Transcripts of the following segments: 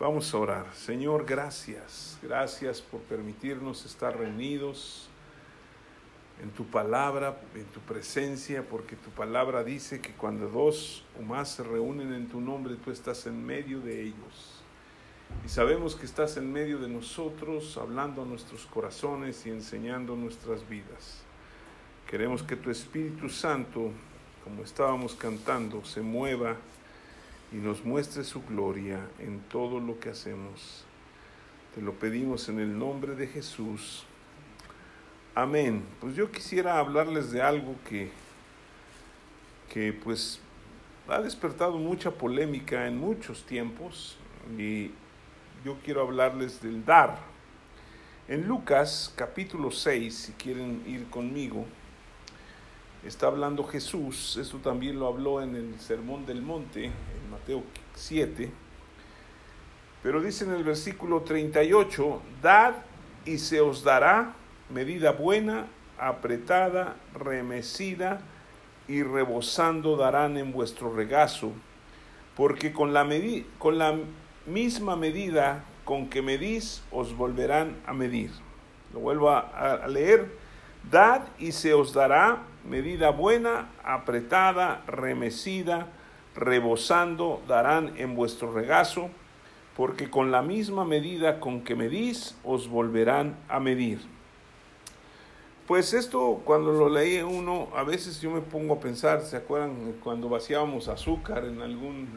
Vamos a orar. Señor, gracias. Gracias por permitirnos estar reunidos en tu palabra, en tu presencia, porque tu palabra dice que cuando dos o más se reúnen en tu nombre, tú estás en medio de ellos. Y sabemos que estás en medio de nosotros, hablando a nuestros corazones y enseñando nuestras vidas. Queremos que tu Espíritu Santo, como estábamos cantando, se mueva y nos muestre su gloria en todo lo que hacemos. Te lo pedimos en el nombre de Jesús. Amén. Pues yo quisiera hablarles de algo que, que pues ha despertado mucha polémica en muchos tiempos y yo quiero hablarles del dar. En Lucas capítulo 6, si quieren ir conmigo, está hablando Jesús, esto también lo habló en el Sermón del Monte, en Mateo 7, pero dice en el versículo 38, dad y se os dará medida buena, apretada, remecida y rebosando darán en vuestro regazo, porque con la, con la misma medida con que medís os volverán a medir. Lo vuelvo a, a leer. Dad y se os dará medida buena, apretada, remecida, rebosando darán en vuestro regazo, porque con la misma medida con que medís os volverán a medir. Pues esto cuando lo leí uno, a veces yo me pongo a pensar, ¿se acuerdan cuando vaciábamos azúcar en algún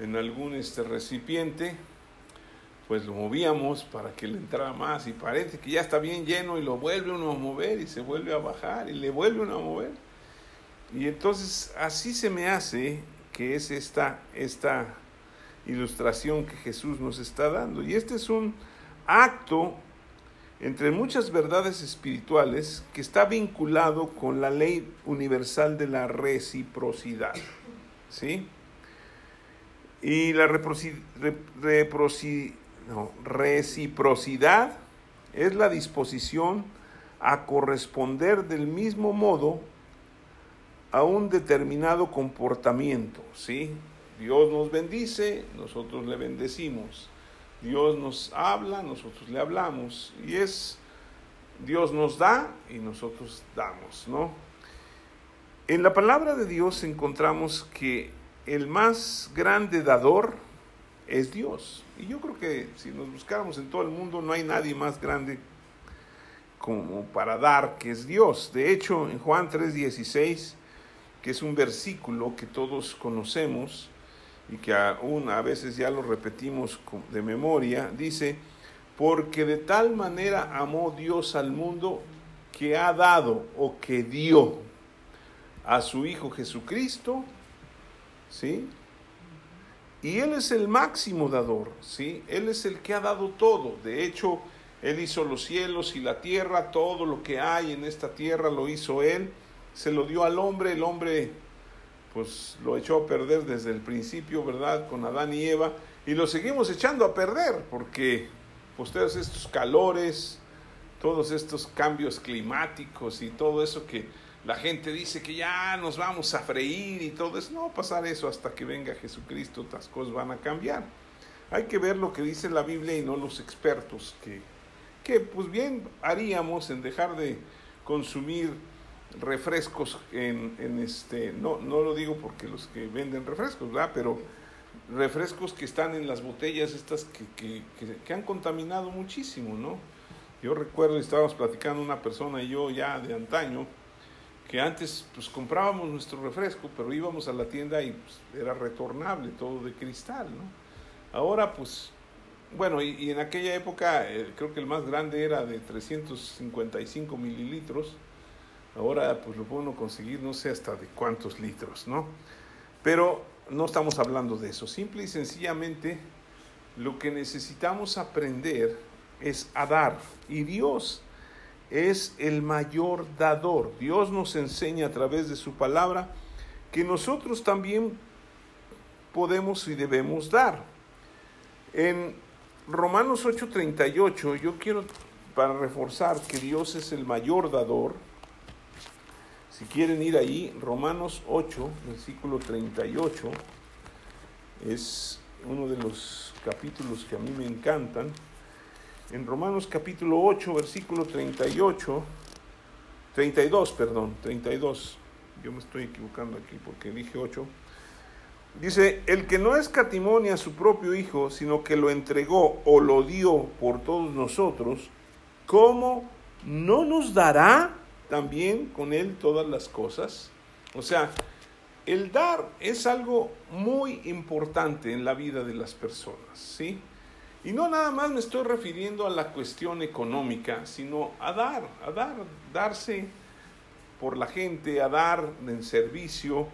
en algún este recipiente? Pues lo movíamos para que le entrara más y parece que ya está bien lleno y lo vuelve uno a mover y se vuelve a bajar y le vuelve uno a mover. Y entonces así se me hace que es esta esta ilustración que Jesús nos está dando. Y este es un acto entre muchas verdades espirituales que está vinculado con la ley universal de la reciprocidad. ¿Sí? Y la reciprocidad es la disposición a corresponder del mismo modo a un determinado comportamiento. ¿sí? Dios nos bendice, nosotros le bendecimos. Dios nos habla, nosotros le hablamos. Y es, Dios nos da y nosotros damos, ¿no? En la palabra de Dios encontramos que el más grande dador es Dios. Y yo creo que si nos buscáramos en todo el mundo no hay nadie más grande como para dar que es Dios. De hecho, en Juan 3:16, que es un versículo que todos conocemos, y que aún a veces ya lo repetimos de memoria, dice, porque de tal manera amó Dios al mundo que ha dado o que dio a su Hijo Jesucristo, ¿sí? Y Él es el máximo dador, ¿sí? Él es el que ha dado todo. De hecho, Él hizo los cielos y la tierra, todo lo que hay en esta tierra lo hizo Él. Se lo dio al hombre, el hombre pues lo echó a perder desde el principio, ¿verdad? Con Adán y Eva, y lo seguimos echando a perder, porque pues todos estos calores, todos estos cambios climáticos y todo eso que la gente dice que ya nos vamos a freír y todo eso, no va a pasar eso hasta que venga Jesucristo, otras cosas van a cambiar. Hay que ver lo que dice la Biblia y no los expertos, que, que pues bien haríamos en dejar de consumir refrescos en, en, este, no, no lo digo porque los que venden refrescos, ¿verdad? Pero refrescos que están en las botellas estas que, que, que, han contaminado muchísimo, ¿no? Yo recuerdo, estábamos platicando una persona y yo ya de antaño, que antes pues comprábamos nuestro refresco, pero íbamos a la tienda y pues, era retornable, todo de cristal, ¿no? Ahora pues, bueno, y, y en aquella época eh, creo que el más grande era de 355 mililitros, Ahora pues lo puedo conseguir no sé hasta de cuántos litros, ¿no? Pero no estamos hablando de eso. Simple y sencillamente lo que necesitamos aprender es a dar. Y Dios es el mayor dador. Dios nos enseña a través de su palabra que nosotros también podemos y debemos dar. En Romanos 8:38 yo quiero para reforzar que Dios es el mayor dador, si quieren ir ahí, Romanos 8, versículo 38, es uno de los capítulos que a mí me encantan. En Romanos capítulo 8, versículo 38, 32, perdón, 32. Yo me estoy equivocando aquí porque dije 8. Dice, el que no escatimonia a su propio Hijo, sino que lo entregó o lo dio por todos nosotros, ¿cómo no nos dará también con Él todas las cosas? O sea, el dar es algo muy importante en la vida de las personas, ¿sí? Y no nada más me estoy refiriendo a la cuestión económica, sino a dar, a dar, darse por la gente, a dar en servicio.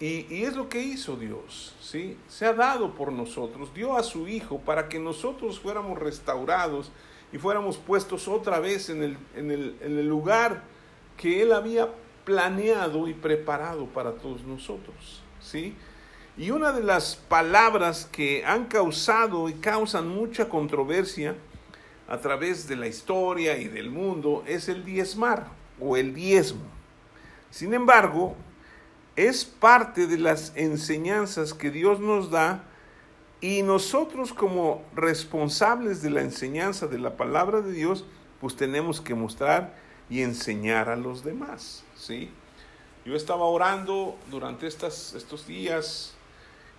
Y, y, es lo que hizo Dios, ¿sí? Se ha dado por nosotros, dio a su Hijo para que nosotros fuéramos restaurados y fuéramos puestos otra vez en el, en el, en el lugar que Él había planeado y preparado para todos nosotros, ¿sí? Y una de las palabras que han causado y causan mucha controversia a través de la historia y del mundo es el diezmar o el diezmo. Sin embargo, es parte de las enseñanzas que Dios nos da y nosotros como responsables de la enseñanza de la palabra de Dios, pues tenemos que mostrar y enseñar a los demás. ¿sí? Yo estaba orando durante estas, estos días,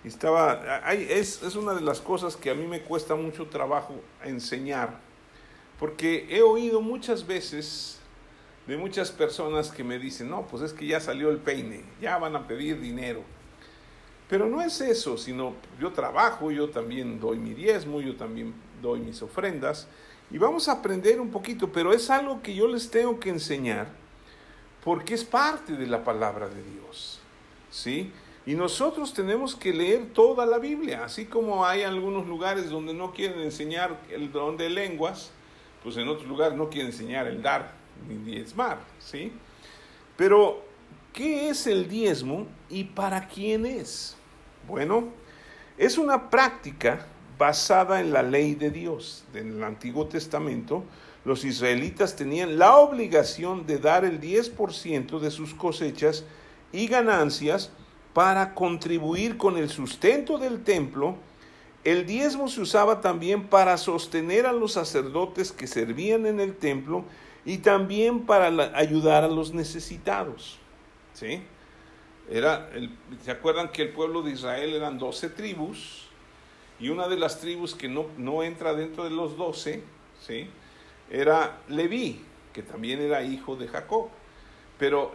estaba, es, es una de las cosas que a mí me cuesta mucho trabajo enseñar, porque he oído muchas veces de muchas personas que me dicen, no, pues es que ya salió el peine, ya van a pedir dinero. Pero no es eso, sino yo trabajo, yo también doy mi diezmo, yo también doy mis ofrendas, y vamos a aprender un poquito, pero es algo que yo les tengo que enseñar porque es parte de la palabra de Dios. ¿Sí? Y nosotros tenemos que leer toda la Biblia, así como hay algunos lugares donde no quieren enseñar el don de lenguas, pues en otros lugares no quieren enseñar el dar ni diezmar, ¿sí? Pero, ¿qué es el diezmo y para quién es? Bueno, es una práctica basada en la ley de Dios del Antiguo Testamento, los israelitas tenían la obligación de dar el 10% de sus cosechas y ganancias para contribuir con el sustento del templo. El diezmo se usaba también para sostener a los sacerdotes que servían en el templo y también para ayudar a los necesitados. ¿Sí? Era ¿Se acuerdan que el pueblo de Israel eran 12 tribus? Y una de las tribus que no, no entra dentro de los 12, ¿sí? era Leví, que también era hijo de Jacob. Pero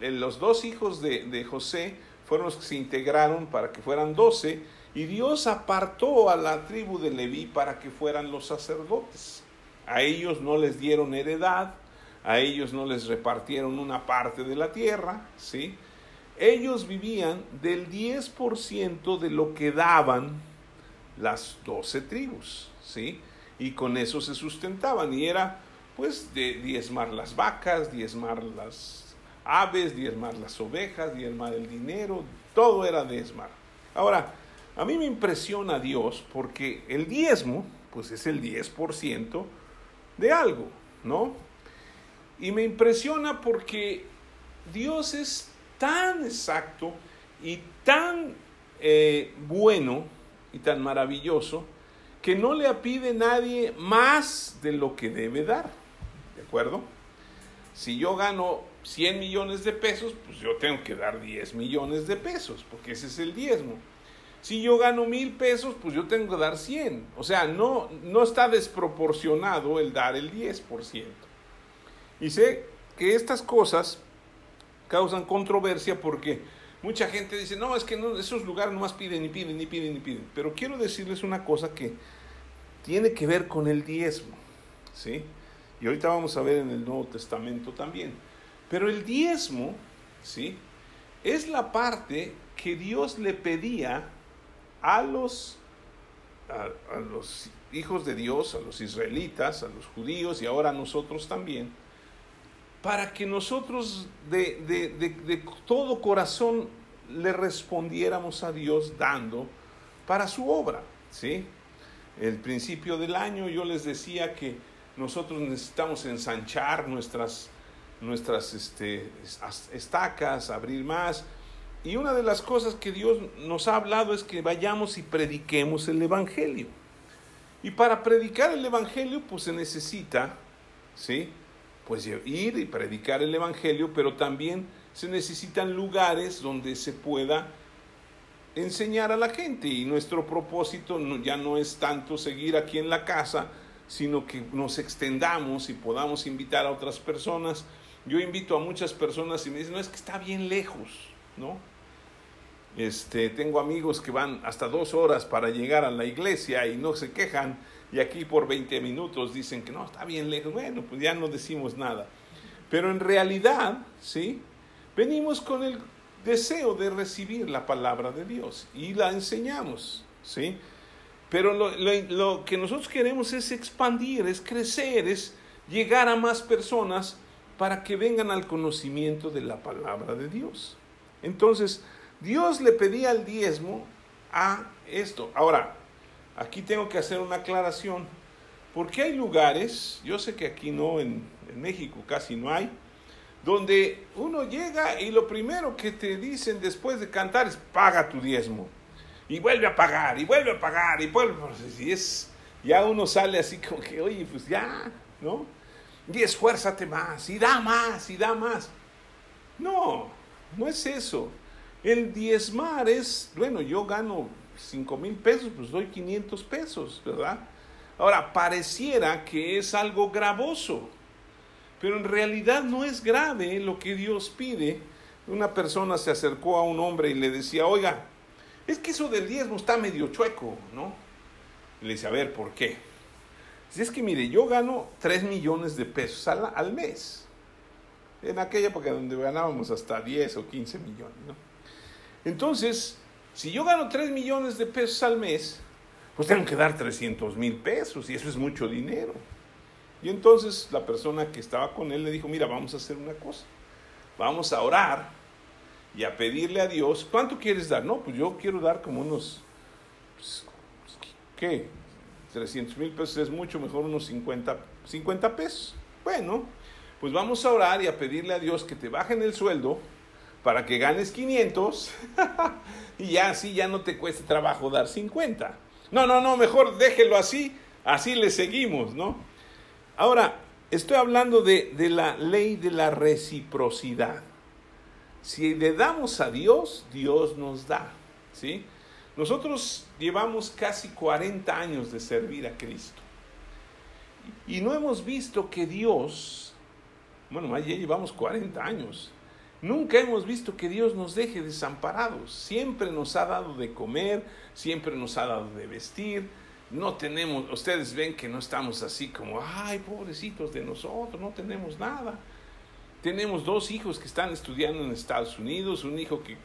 los dos hijos de, José fueron los que se integraron para que fueran doce, y Dios apartó a la tribu de Leví para que fueran los sacerdotes. A ellos no les dieron heredad, a ellos no les repartieron una parte de la tierra, ¿sí? Ellos vivían del 10% de lo que daban las doce tribus, ¿sí? y con eso se sustentaban y era pues de diezmar las vacas, diezmar las aves, diezmar las ovejas, diezmar el dinero, todo era diezmar. Ahora, a mí me impresiona Dios porque el diezmo pues es el 10% de algo, ¿no? Y me impresiona porque Dios es tan exacto y tan eh, bueno y tan maravilloso que no le pide nadie más de lo que debe dar. ¿De acuerdo? Si yo gano 100 millones de pesos, pues yo tengo que dar 10 millones de pesos, porque ese es el diezmo. Si yo gano mil pesos, pues yo tengo que dar 100. O sea, no, no está desproporcionado el dar el 10%. Y sé que estas cosas causan controversia porque mucha gente dice, no, es que esos lugares nomás piden y piden y piden y piden. Pero quiero decirles una cosa que tiene que ver con el diezmo, ¿sí? Y ahorita vamos a ver en el Nuevo Testamento también. Pero el diezmo, ¿sí? Es la parte que Dios le pedía a los, a, los hijos de Dios, a los israelitas, a los judíos y ahora a nosotros también, para que nosotros de, de, de todo corazón le respondiéramos a Dios dando para su obra, ¿sí? el principio del año yo les decía que nosotros necesitamos ensanchar nuestras, nuestras este, estacas, abrir más. y una de las cosas que Dios nos ha hablado es que vayamos y prediquemos el Evangelio. Y para predicar el Evangelio, pues se necesita, ¿sí? Pues ir y predicar el Evangelio, pero también se necesitan lugares donde se pueda enseñar a la gente. Y nuestro propósito ya no es tanto seguir aquí en la casa, sino que nos extendamos y podamos invitar a otras personas. Yo invito a muchas personas y me dicen, no, es que está bien lejos, ¿no? Este, tengo amigos que van hasta dos horas para llegar a la iglesia y no se quejan y aquí por 20 minutos dicen que no, está bien lejos. Bueno, pues ya no decimos nada. Pero en realidad, ¿sí? Venimos con el deseo de recibir la palabra de Dios y la enseñamos, ¿sí? Pero lo, lo que nosotros queremos es expandir, es crecer, es llegar a más personas para que vengan al conocimiento de la palabra de Dios. Entonces, Dios le pedía el diezmo a esto. Ahora, aquí tengo que hacer una aclaración, porque hay lugares, yo sé que aquí no, en, México casi no hay, donde uno llega y lo primero que te dicen después de cantar es paga tu diezmo. Y vuelve a pagar, y vuelve a pagar, y vuelve. Y es, ya uno sale así como que, oye, pues ya, ¿no? Y esfuérzate más, y da más, y da más. No, no es eso. El diezmar es, bueno, yo gano 5 mil pesos, pues doy 500 pesos, ¿verdad? Ahora, pareciera que es algo gravoso, pero en realidad no es grave lo que Dios pide. Una persona se acercó a un hombre y le decía, oiga, es que eso del diezmo está medio chueco, ¿no? le dice, a ver, ¿por qué? Si es que mire, yo gano 3 millones de pesos al, al mes. En aquella época donde ganábamos hasta 10 o 15 millones, ¿no? Entonces, si yo gano 3 millones de pesos al mes, pues tengo que dar 300 mil pesos y eso es mucho dinero. Y entonces la persona que estaba con él le dijo, mira, vamos a hacer una cosa. Vamos a orar y a pedirle a Dios, ¿cuánto quieres dar? No, pues yo quiero dar como unos, pues, ¿qué? 300 mil pesos es mucho, mejor unos 50, 50 pesos. Bueno, pues vamos a orar y a pedirle a Dios que te bajen el sueldo para que ganes 500 y ya así ya no te cueste trabajo dar 50. No, no, no, mejor déjelo así, así le seguimos, ¿no? Ahora, estoy hablando de, de la ley de la reciprocidad. Si le damos a Dios, Dios nos da, ¿sí? Nosotros llevamos casi 40 años de servir a Cristo. Y no hemos visto que Dios, bueno, ya llevamos 40 años, Nunca hemos visto que Dios nos deje desamparados. Siempre nos ha dado de comer, siempre nos ha dado de vestir. No tenemos, ustedes ven que no estamos así como, ay, pobrecitos de nosotros, no tenemos nada. Tenemos dos hijos que están estudiando en Estados Unidos, un hijo que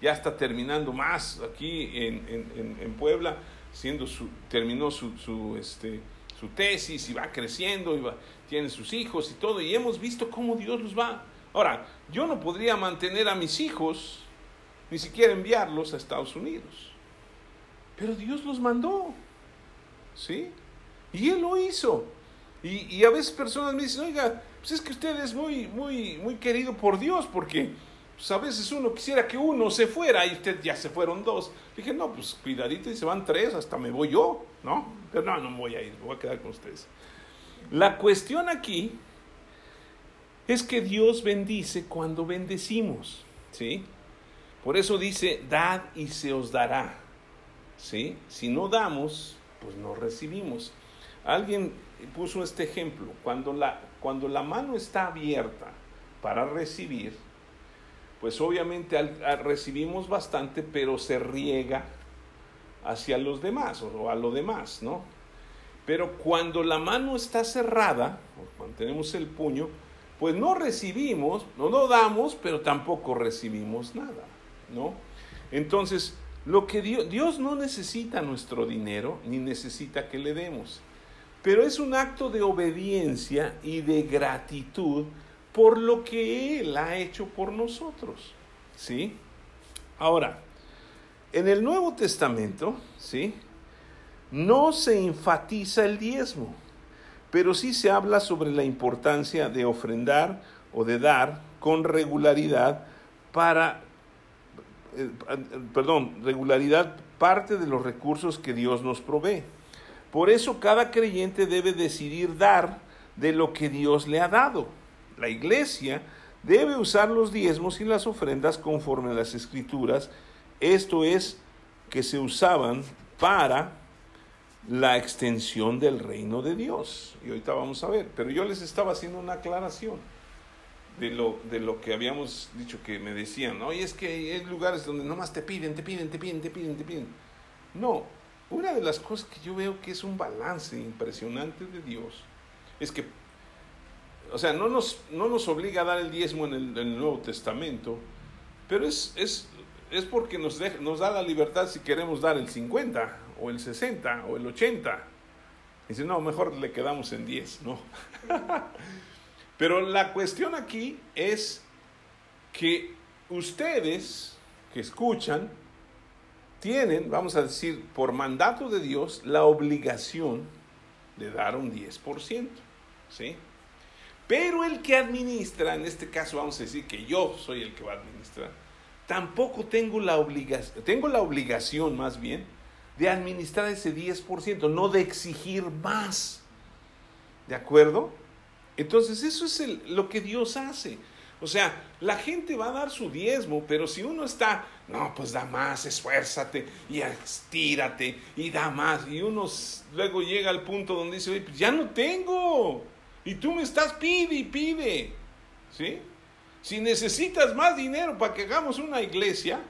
ya está terminando más aquí en, Puebla, siendo su, terminó su, su, este, su tesis y va creciendo, y tiene sus hijos y todo, y hemos visto cómo Dios los va Ahora, yo no podría mantener a mis hijos, ni siquiera enviarlos a Estados Unidos. Pero Dios los mandó. ¿Sí? Y Él lo hizo. Y, a veces personas me dicen, oiga, pues es que usted es muy, muy, muy querido por Dios, porque pues a veces uno quisiera que uno se fuera y usted ya se fueron dos. Dije, no, pues cuidadito y se van tres, hasta me voy yo, ¿no? Pero no, no me voy a ir, me voy a quedar con ustedes. La cuestión aquí es que Dios bendice cuando bendecimos, ¿sí? Por eso dice, dad y se os dará, ¿sí? Si no damos, pues no recibimos. Alguien puso este ejemplo, cuando la, cuando la mano está abierta para recibir, pues obviamente recibimos bastante, pero se riega hacia los demás o a lo demás, ¿no? Pero cuando la mano está cerrada, cuando tenemos el puño, pues no recibimos, no lo damos, pero tampoco recibimos nada, ¿no? Entonces, lo que Dios, Dios no necesita nuestro dinero, ni necesita que le demos, pero es un acto de obediencia y de gratitud por lo que Él ha hecho por nosotros, ¿sí? Ahora, en el Nuevo Testamento, ¿sí? No se enfatiza el diezmo pero sí se habla sobre la importancia de ofrendar o de dar con regularidad para eh, perdón, regularidad parte de los recursos que Dios nos provee. Por eso cada creyente debe decidir dar de lo que Dios le ha dado. La iglesia debe usar los diezmos y las ofrendas conforme a las escrituras, esto es, que se usaban para la extensión del reino de Dios. Y ahorita vamos a ver, pero yo les estaba haciendo una aclaración de lo, de lo que habíamos dicho que me decían, oye, es que hay lugares donde nomás te piden, te piden, te piden, te piden, te piden. No, una de las cosas que yo veo que es un balance impresionante de Dios es que, o sea, no nos, no nos obliga a dar el diezmo en el, Nuevo Testamento, pero es, es, es porque nos, nos da la libertad si queremos dar el 50 o el 60 o el 80. Dice, no, mejor le quedamos en 10, ¿no? Pero la cuestión aquí es que ustedes que escuchan tienen, vamos a decir, por mandato de Dios, la obligación de dar un 10%, ¿sí? Pero el que administra, en este caso vamos a decir que yo soy el que va a administrar, tampoco tengo la obligación, tengo la obligación más bien de administrar ese 10%, no de exigir más. ¿De acuerdo? Entonces eso es lo que Dios hace. O sea, la gente va a dar su diezmo, pero si uno está, no, pues da más, esfuérzate y estírate y da más. Y uno luego llega al punto donde dice, oye, pues ya no tengo. Y tú me estás pide y pide. ¿Sí? Si necesitas más dinero para que hagamos una iglesia,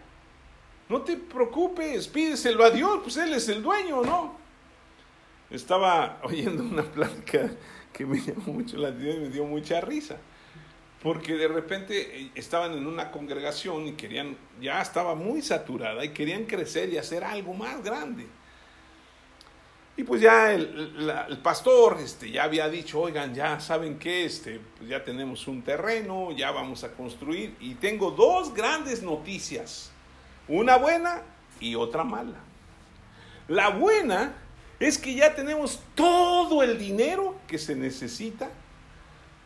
no te preocupes, pídeselo a Dios, pues Él es el dueño, ¿no? Estaba oyendo una plática que me llamó mucho la atención y me dio mucha risa. Porque de repente eh, estaban en una congregación y querían, ya estaba muy saturada y querían crecer y hacer algo más grande. Y pues ya el, el, pastor este, ya había dicho, oigan, ya saben que este, pues ya tenemos un terreno, ya vamos a construir. Y tengo dos grandes noticias, una buena y otra mala. La buena es que ya tenemos todo el dinero que se necesita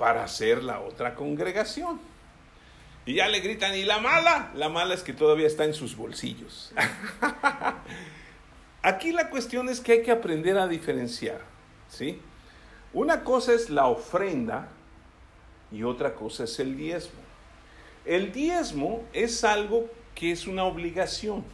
para hacer la otra congregación. Y ya le gritan, ¿y la mala? La mala es que todavía está en sus bolsillos. Aquí la cuestión es que hay que aprender a diferenciar, ¿sí? Una cosa es la ofrenda y otra cosa es el diezmo. El diezmo es algo que es una obligación,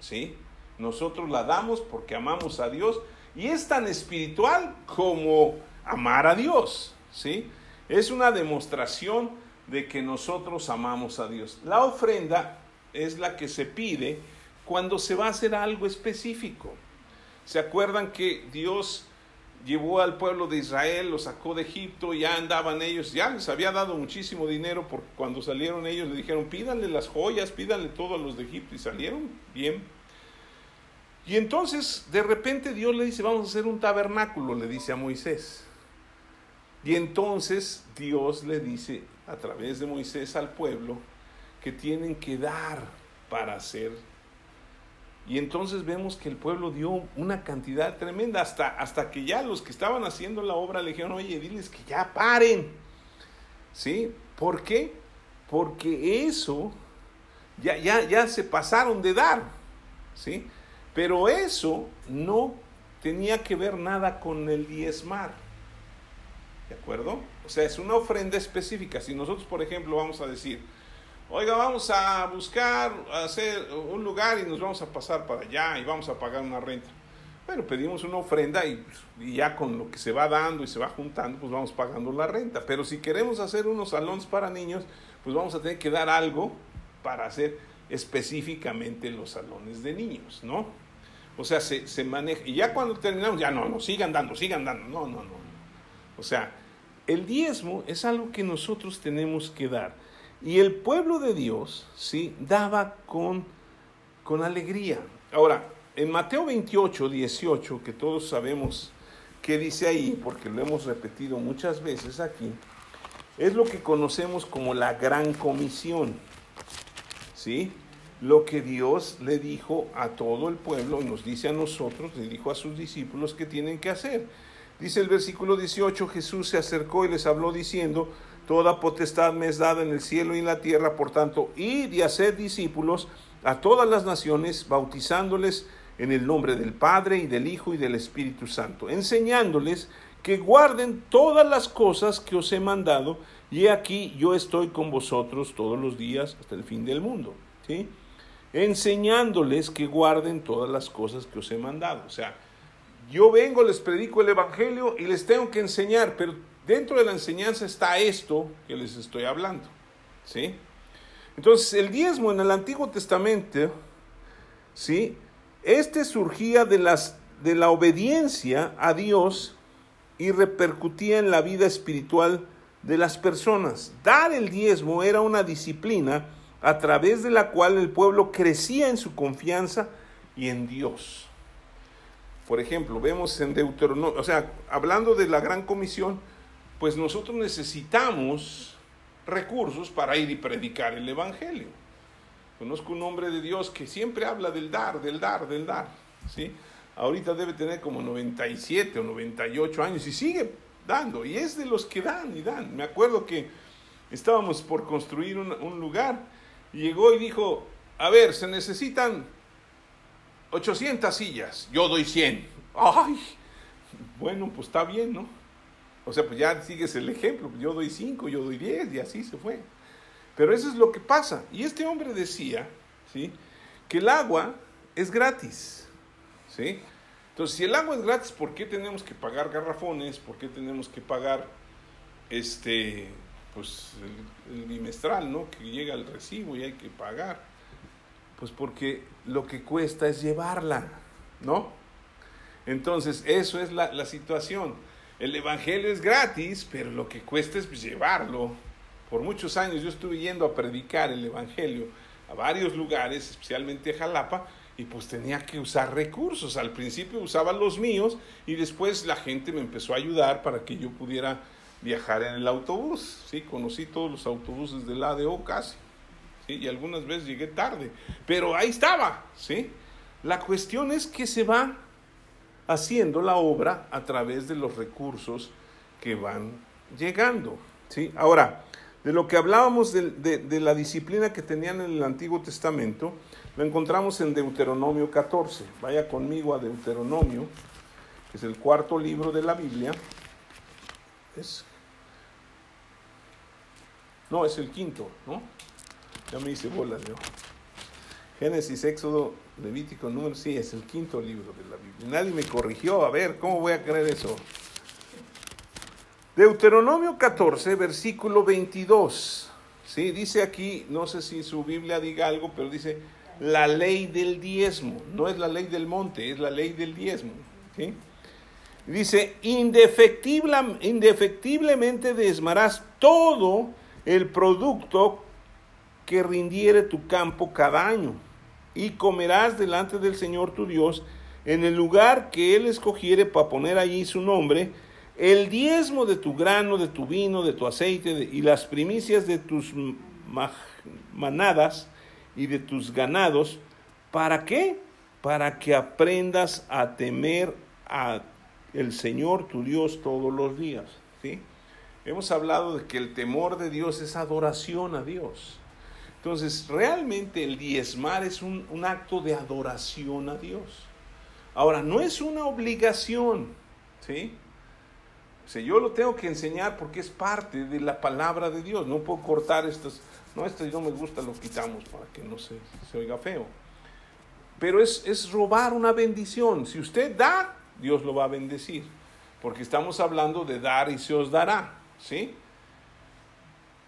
¿sí? Nosotros la damos porque amamos a Dios y es tan espiritual como amar a Dios, ¿sí? Es una demostración de que nosotros amamos a Dios. La ofrenda es la que se pide cuando se va a hacer algo específico. ¿Se acuerdan que Dios llevó al pueblo de Israel, lo sacó de Egipto, ya andaban ellos, ya les había dado muchísimo dinero porque cuando salieron ellos le dijeron, pídanle las joyas, pídanle todo a los de Egipto y salieron bien. Y entonces de repente Dios le dice, vamos a hacer un tabernáculo, le dice a Moisés. Y entonces Dios le dice a través de Moisés al pueblo que tienen que dar para hacer. Y entonces vemos que el pueblo dio una cantidad tremenda, hasta, hasta que ya los que estaban haciendo la obra le dijeron, oye, diles que ya paren. ¿Sí? ¿Por qué? Porque eso ya, ya, ya se pasaron de dar. ¿Sí? Pero eso no tenía que ver nada con el diezmar. ¿De acuerdo? O sea, es una ofrenda específica. Si nosotros, por ejemplo, vamos a decir, oiga, vamos a buscar, hacer un lugar y nos vamos a pasar para allá y vamos a pagar una renta. Bueno, pedimos una ofrenda y, y, ya con lo que se va dando y se va juntando, pues vamos pagando la renta. Pero si queremos hacer unos salones para niños, pues vamos a tener que dar algo para hacer específicamente los salones de niños, ¿no? O sea, se, se maneja. Y ya cuando terminamos, ya no, no, sigan dando, sigan dando. No, no, no. O sea, el diezmo es algo que nosotros tenemos que dar. Y el pueblo de Dios, ¿sí? Daba con, con alegría. Ahora, en Mateo 28, 18, que todos sabemos que dice ahí, porque lo hemos repetido muchas veces aquí, es lo que conocemos como la gran comisión. ¿Sí? lo que Dios le dijo a todo el pueblo nos dice a nosotros, le dijo a sus discípulos que tienen que hacer. Dice el versículo 18, Jesús se acercó y les habló diciendo, Toda potestad me es dada en el cielo y en la tierra, por tanto, id y haced discípulos a todas las naciones, bautizándoles en el nombre del Padre y del Hijo y del Espíritu Santo, enseñándoles que guarden todas las cosas que os he mandado, y aquí yo estoy con vosotros todos los días hasta el fin del mundo. ¿sí? Enseñándoles que guarden todas las cosas que os he mandado. O sea, yo vengo, les predico el Evangelio y les tengo que enseñar, pero dentro de la enseñanza está esto que les estoy hablando. ¿sí? Entonces, el diezmo en el Antiguo Testamento, ¿sí? Este surgía de, las, de la obediencia a Dios y repercutía en la vida espiritual de las personas. Dar el diezmo era una disciplina a través de la cual el pueblo crecía en su confianza y en Dios. Por ejemplo, vemos en Deuteronomio, o sea, hablando de la gran comisión, pues nosotros necesitamos recursos para ir y predicar el Evangelio. Conozco un hombre de Dios que siempre habla del dar, del dar, del dar. ¿sí? Ahorita debe tener como 97 o 98 años y sigue dando. Y es de los que dan y dan. Me acuerdo que estábamos por construir un, un lugar y llegó y dijo, a ver, se necesitan 800 sillas, yo doy 100. Ay, bueno, pues está bien, ¿no? O sea, pues ya sigues el ejemplo, yo doy 5, yo doy 10 y así se fue. Pero eso es lo que pasa. Y este hombre decía, ¿sí? Que el agua es gratis, ¿sí? Entonces, si el agua es gratis, ¿por qué tenemos que pagar garrafones? ¿Por qué tenemos que pagar este, pues, el, el bimestral, ¿no? Que llega el recibo y hay que pagar. Pues porque lo que cuesta es llevarla, ¿no? Entonces, eso es la, la situación. El Evangelio es gratis, pero lo que cuesta es pues, llevarlo. Por muchos años yo estuve yendo a predicar el Evangelio a varios lugares, especialmente a Jalapa, y pues tenía que usar recursos. Al principio usaba los míos y después la gente me empezó a ayudar para que yo pudiera viajar en el autobús. ¿sí? Conocí todos los autobuses del ADO casi y algunas veces llegué tarde, pero ahí estaba. ¿sí? La cuestión es que se va haciendo la obra a través de los recursos que van llegando. ¿sí? Ahora, de lo que hablábamos de, de, de, la disciplina que tenían en el Antiguo Testamento, lo encontramos en Deuteronomio 14. Vaya conmigo a Deuteronomio, que es el cuarto libro de la Biblia. Es, no, es el quinto, ¿no? Ya me hice bolas yo. Génesis, Éxodo, Levítico, número, sí, es el quinto libro de la Biblia. Nadie me corrigió, a ver, ¿cómo voy a creer eso? Deuteronomio 14, versículo 22. Sí, dice aquí, no sé si su Biblia diga algo, pero dice la ley del diezmo. No es la ley del monte, es la ley del diezmo. ¿sí? Dice, indefectible, indefectiblemente desmarás todo el producto que rindiere tu campo cada año, y comerás delante del Señor tu Dios en el lugar que Él escogiere para poner allí su nombre, el diezmo de tu grano, de tu vino, de tu aceite y las primicias de tus manadas y de tus ganados. ¿Para qué? Para que aprendas a temer a el Señor tu Dios todos los días. ¿sí? Hemos hablado de que el temor de Dios es adoración a Dios. Entonces, realmente el diezmar es un, acto de adoración a Dios. Ahora, no es una obligación, ¿sí? O yo lo tengo que enseñar porque es parte de la palabra de Dios. No puedo cortar estas, no, esto no me gusta, lo quitamos para que no se, se oiga feo. Pero es, es robar una bendición. Si usted da, Dios lo va a bendecir. Porque estamos hablando de dar y se os dará, ¿sí?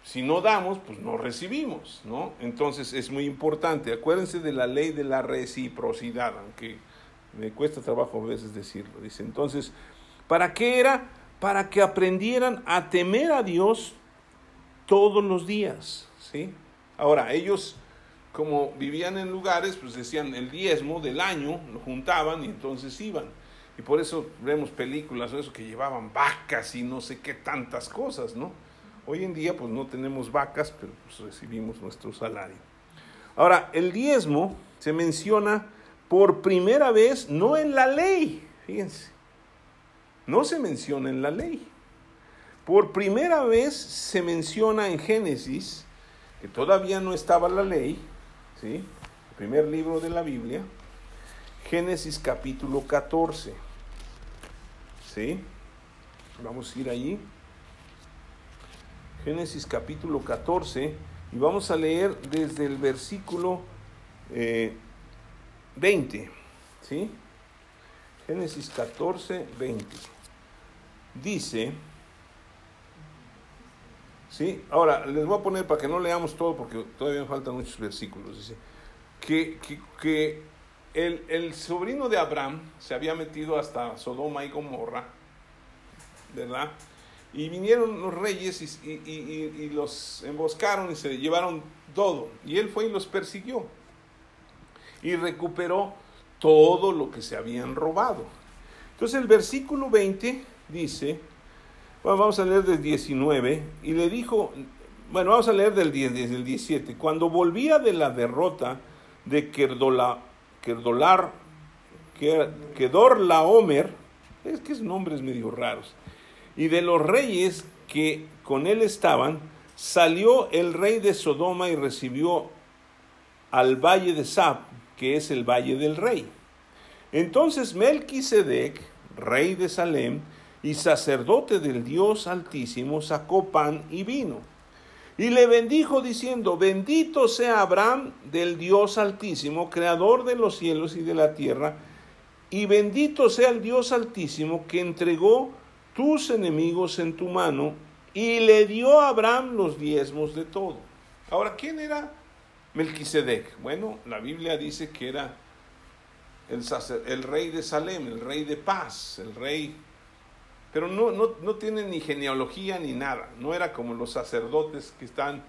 Si no damos, pues no recibimos, ¿no? Entonces es muy importante. Acuérdense de la ley de la reciprocidad, aunque me cuesta trabajo a veces decirlo. Dice, entonces, ¿para qué era? Para que aprendieran a temer a Dios todos los días, ¿sí? Ahora, ellos como vivían en lugares, pues decían el diezmo del año, lo juntaban y entonces iban. Y por eso vemos películas o eso que llevaban vacas y no sé qué tantas cosas, ¿no? Hoy en día pues no tenemos vacas, pero pues recibimos nuestro salario. Ahora, el diezmo se menciona por primera vez no en la ley, fíjense, no se menciona en la ley. Por primera vez se menciona en Génesis, que todavía no estaba la ley, ¿sí? primer libro de la Biblia, Génesis capítulo 14. ¿Sí? Vamos a ir allí. Génesis capítulo 14 y vamos a leer desde el versículo 20. Eh, ¿Sí? Génesis 14, 20. Dice, ¿sí? Ahora, les voy a poner para que no leamos todo porque todavía faltan muchos versículos. Dice, que, que, el, el, sobrino de Abraham se había metido hasta Sodoma y Gomorra, ¿verdad? Y vinieron los reyes y, los emboscaron y se llevaron todo. Y él fue y los persiguió. Y recuperó todo lo que se habían robado. Entonces el versículo 20 dice, bueno, vamos a leer del 19, y le dijo, bueno, vamos a leer del, 10, desde el 17, cuando volvía de la derrota de Kerdola, Kerdolar, Kedor Laomer, es que es nombres medio raros, y de los reyes que con él estaban, salió el rey de Sodoma y recibió al valle de Sab, que es el valle del rey. Entonces Melquisedec, rey de Salem y sacerdote del Dios Altísimo, sacó pan y vino. Y le bendijo diciendo, bendito sea Abraham del Dios Altísimo, creador de los cielos y de la tierra, y bendito sea el Dios Altísimo que entregó tus enemigos en tu mano y le dio a Abraham los diezmos de todo. Ahora, ¿quién era Melquisedec? Bueno, la Biblia dice que era el, el rey de Salem, el rey de paz, el rey... Pero no, no, no tiene ni genealogía ni nada, no era como los sacerdotes que están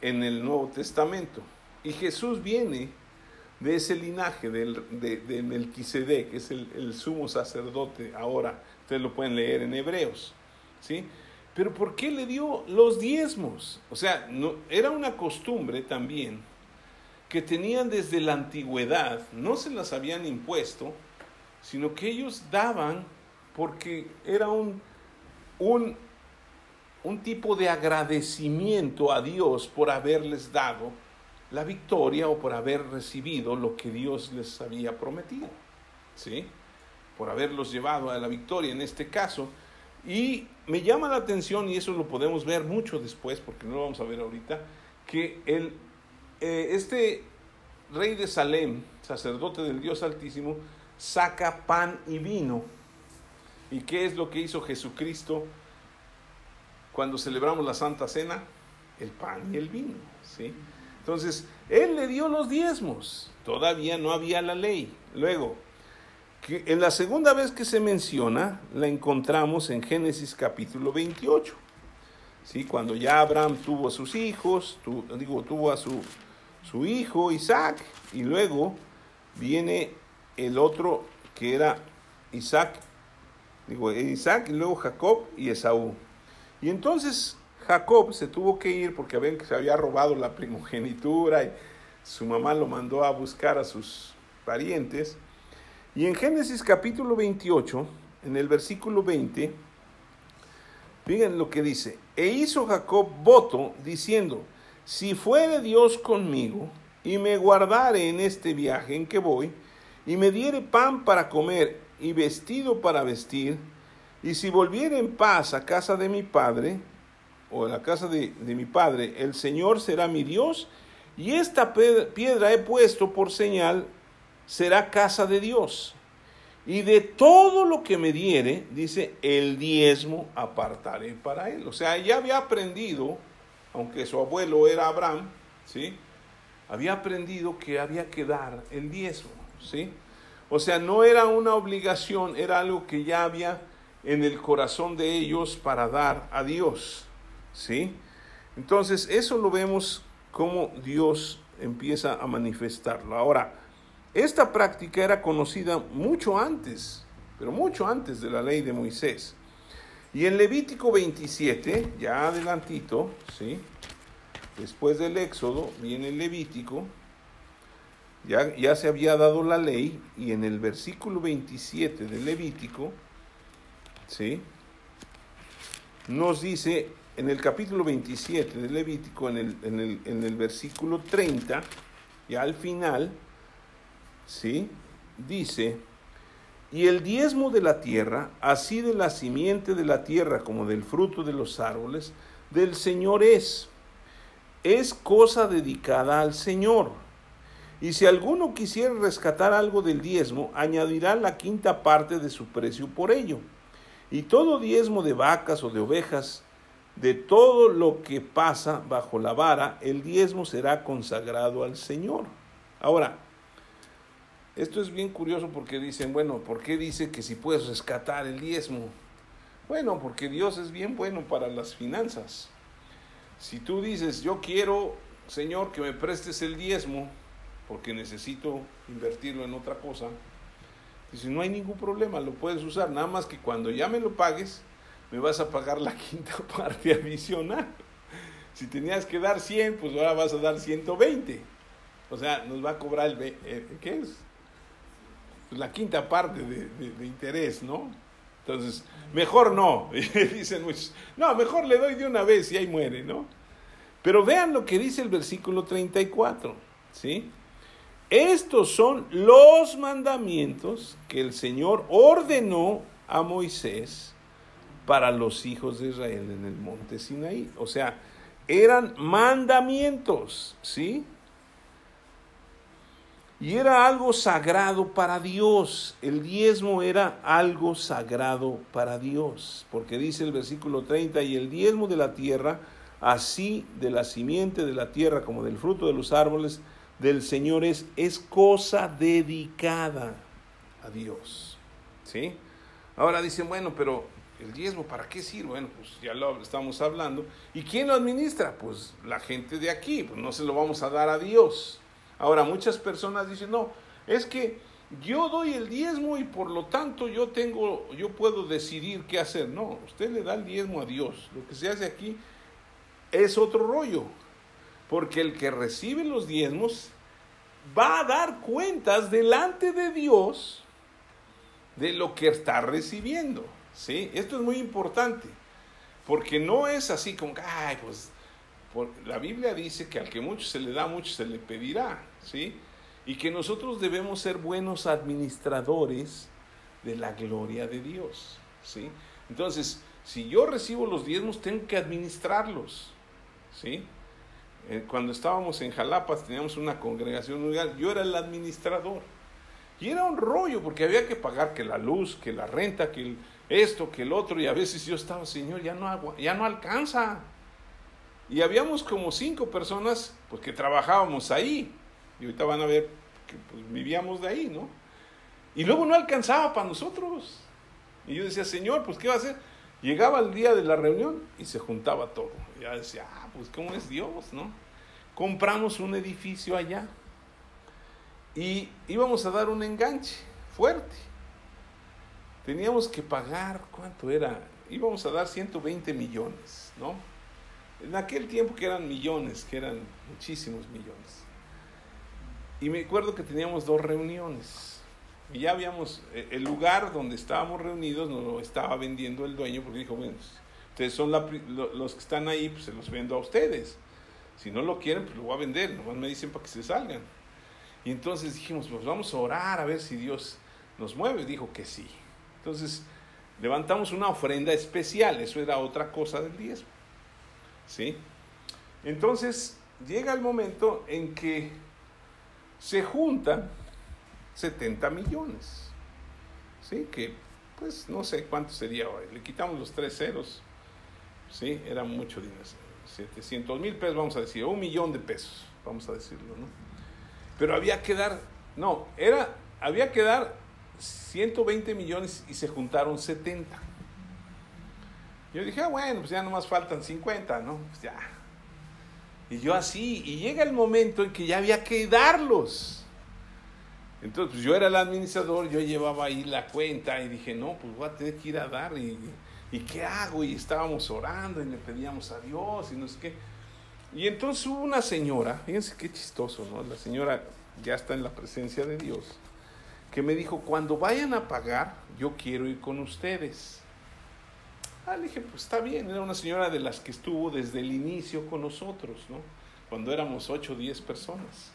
en el Nuevo Testamento. Y Jesús viene de ese linaje de, de, Melquisedec, que es el, el, sumo sacerdote ahora. Ustedes lo pueden leer en Hebreos. ¿sí? Pero ¿por qué le dio los diezmos? O sea, no, era una costumbre también que tenían desde la antigüedad, no se las habían impuesto, sino que ellos daban porque era un, un, un tipo de agradecimiento a Dios por haberles dado la victoria o por haber recibido lo que Dios les había prometido, ¿sí? Por haberlos llevado a la victoria en este caso. Y me llama la atención, y eso lo podemos ver mucho después, porque no lo vamos a ver ahorita, que el eh, este rey de Salem, sacerdote del Dios Altísimo, saca pan y vino. ¿Y qué es lo que hizo Jesucristo cuando celebramos la Santa Cena? El pan y el vino. ¿sí? Entonces, Él le dio los diezmos. Todavía no había la ley. Luego, que en la segunda vez que se menciona, la encontramos en Génesis capítulo 28. ¿Sí? Cuando ya Abraham tuvo a sus hijos, digo, tuvo a su su hijo Isaac, y luego viene el otro que era Isaac, digo, Isaac, y luego Jacob y Esaú. Y entonces Jacob se tuvo que ir porque se había robado la primogenitura y su mamá lo mandó a buscar a sus parientes. Y en Génesis capítulo 28, en el versículo 20, fíjense lo que dice, e hizo Jacob voto diciendo, si fuere Dios conmigo y me guardare en este viaje en que voy, y me diere pan para comer y vestido para vestir, y si volviere en paz a casa de mi padre, o a la casa de mi padre, el Señor será mi Dios, y esta piedra he puesto por señal, será casa de Dios. Y de todo lo que me diere, dice, el diezmo apartaré para él. O sea, ya había aprendido aunque su abuelo era Abraham, ¿sí? Había aprendido que había que dar el diezmo, ¿sí? O sea, no era una obligación, era algo que ya había en el corazón de ellos para dar a Dios, ¿sí? Entonces, eso lo vemos como Dios empieza a manifestarlo. Ahora, esta práctica era conocida mucho antes, pero mucho antes de la ley de Moisés. Y en Levítico 27, ya adelantito, ¿sí? después del Éxodo, viene el Levítico, ya, ya se había dado la ley, y en el versículo 27 del Levítico, ¿sí? nos dice, en el capítulo 27 del Levítico, en el, en el, en el versículo 30, Y al final, ¿sí? Dice, y el diezmo de la tierra, así de la simiente de la tierra como del fruto de los árboles, del Señor es. Es cosa dedicada al Señor. Y si alguno quisiera rescatar algo del diezmo, añadirá la quinta parte de su precio por ello. Y todo diezmo de vacas o de ovejas, de todo lo que pasa bajo la vara, el diezmo será consagrado al Señor. Ahora, esto es bien curioso porque dicen, bueno, ¿por qué dice que si puedes rescatar el diezmo? Bueno, porque Dios es bien bueno para las finanzas. Si tú dices, yo quiero, Señor, que me prestes el diezmo, porque necesito invertirlo en otra cosa, dice, no hay ningún problema, lo puedes usar, nada más que cuando ya me lo pagues, me vas a pagar la quinta parte adicional. Si tenías que dar 100, pues ahora vas a dar 120. O sea, nos va a cobrar el... Eh, ¿Qué es? La quinta parte de, de interés, ¿no? Entonces, mejor no, dicen muchos. No, mejor le doy de una vez y ahí muere, ¿no? Pero vean lo que dice el versículo 34, ¿sí? Estos son los mandamientos que el Señor ordenó a Moisés para los hijos de Israel en el monte Sinaí. O sea, eran mandamientos, ¿sí? Y era algo sagrado para Dios. El diezmo era algo sagrado para Dios. Porque dice el versículo 30, y el diezmo de la tierra, así de la simiente de la tierra como del fruto de los árboles del Señor es, es cosa dedicada a Dios. ¿Sí? Ahora dicen, bueno, pero el diezmo, ¿para qué sirve? Bueno, pues ya lo estamos hablando. ¿Y quién lo administra? Pues la gente de aquí, pues no se lo vamos a dar a Dios. Ahora, muchas personas dicen, no, es que yo doy el diezmo y por lo tanto yo tengo, yo puedo decidir qué hacer. No, usted le da el diezmo a Dios. Lo que se hace aquí es otro rollo. Porque el que recibe los diezmos va a dar cuentas delante de Dios de lo que está recibiendo. ¿sí? Esto es muy importante. Porque no es así como, ay, pues la Biblia dice que al que mucho se le da, mucho se le pedirá, ¿sí? Y que nosotros debemos ser buenos administradores de la gloria de Dios, ¿sí? Entonces, si yo recibo los diezmos, tengo que administrarlos, ¿sí? Eh, cuando estábamos en Jalapas, teníamos una congregación, yo era el administrador. Y era un rollo, porque había que pagar que la luz, que la renta, que esto, que el otro, y a veces yo estaba, Señor, ya no, ya no alcanza. Y habíamos como cinco personas pues, que trabajábamos ahí. Y ahorita van a ver que pues, vivíamos de ahí, ¿no? Y luego no alcanzaba para nosotros. Y yo decía, Señor, pues ¿qué va a hacer? Llegaba el día de la reunión y se juntaba todo. Ya decía, ah, pues ¿cómo es Dios, no? Compramos un edificio allá y íbamos a dar un enganche fuerte. Teníamos que pagar, ¿cuánto era? Íbamos a dar 120 millones, ¿no? En aquel tiempo que eran millones, que eran muchísimos millones. Y me acuerdo que teníamos dos reuniones. Y ya habíamos, eh, el lugar donde estábamos reunidos nos lo estaba vendiendo el dueño porque dijo, bueno, ustedes son los que están ahí, pues se los vendo a ustedes. Si no lo quieren, pues lo voy a vender, nomás me dicen para que se salgan. Y entonces dijimos, pues vamos a orar a ver si Dios nos mueve. Dijo que sí. Entonces levantamos una ofrenda especial, eso era otra cosa del diezmo. ¿Sí? Entonces llega el momento en que se juntan 70 millones, ¿sí? Que pues no sé cuánto sería hoy, le quitamos los tres ceros, ¿sí? Era mucho dinero, 700 mil pesos, vamos a decir, un millón de pesos, vamos a decirlo, ¿no? Pero había que dar, no, era, había que dar 120 millones y se juntaron 70. Yo dije, ah, bueno, pues ya nomás faltan 50, ¿no? Pues ya. Y yo así, y llega el momento en que ya había que darlos. Entonces, pues yo era el administrador, yo llevaba ahí la cuenta y dije, no, pues voy a tener que ir a dar y, y ¿qué hago? Y estábamos orando y le pedíamos a Dios y no sé qué. Y entonces hubo una señora, fíjense qué chistoso, ¿no? La señora ya está en la presencia de Dios, que me dijo, cuando vayan a pagar, yo quiero ir con ustedes. Ah, le dije, pues está bien, era una señora de las que estuvo desde el inicio con nosotros, ¿no? Cuando éramos 8 o 10 personas.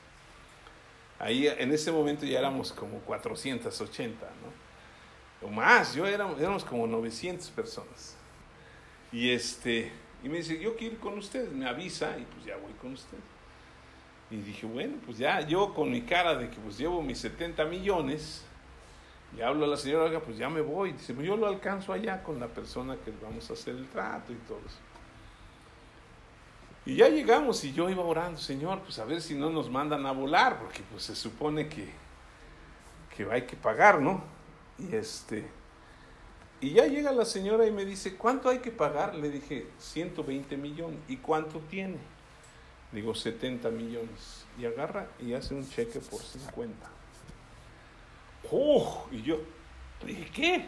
Ahí en ese momento ya éramos como 480, ¿no? O más, yo éramos, éramos como 900 personas. Y este, y me dice, yo quiero ir con ustedes, me avisa y pues ya voy con ustedes. Y dije, bueno, pues ya yo con mi cara de que pues llevo mis 70 millones, y hablo a la señora, pues ya me voy. Dice, yo lo alcanzo allá con la persona que vamos a hacer el trato y todo eso. Y ya llegamos y yo iba orando, Señor, pues a ver si no nos mandan a volar, porque pues se supone que, que hay que pagar, ¿no? Y este, y ya llega la señora y me dice, ¿cuánto hay que pagar? Le dije, 120 millones. ¿Y cuánto tiene? Digo, 70 millones. Y agarra y hace un cheque por 50. ¡Oh! Y yo ¿qué?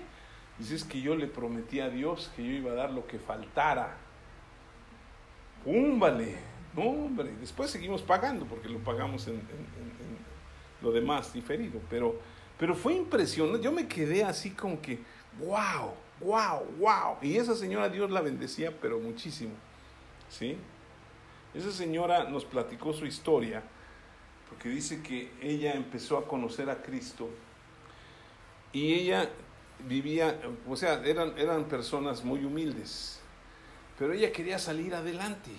Dice, es que yo le prometí a Dios que yo iba a dar lo que faltara ¡Púmbale! No, hombre. Después seguimos pagando porque lo pagamos en, lo demás diferido. Pero, pero fue impresionante. Yo me quedé así como que, wow, wow, wow. Y esa señora Dios la bendecía, pero muchísimo. ¿Sí? Esa señora nos platicó su historia porque dice que ella empezó a conocer a Cristo y ella vivía, o sea, eran, eran personas muy humildes pero ella quería salir adelante.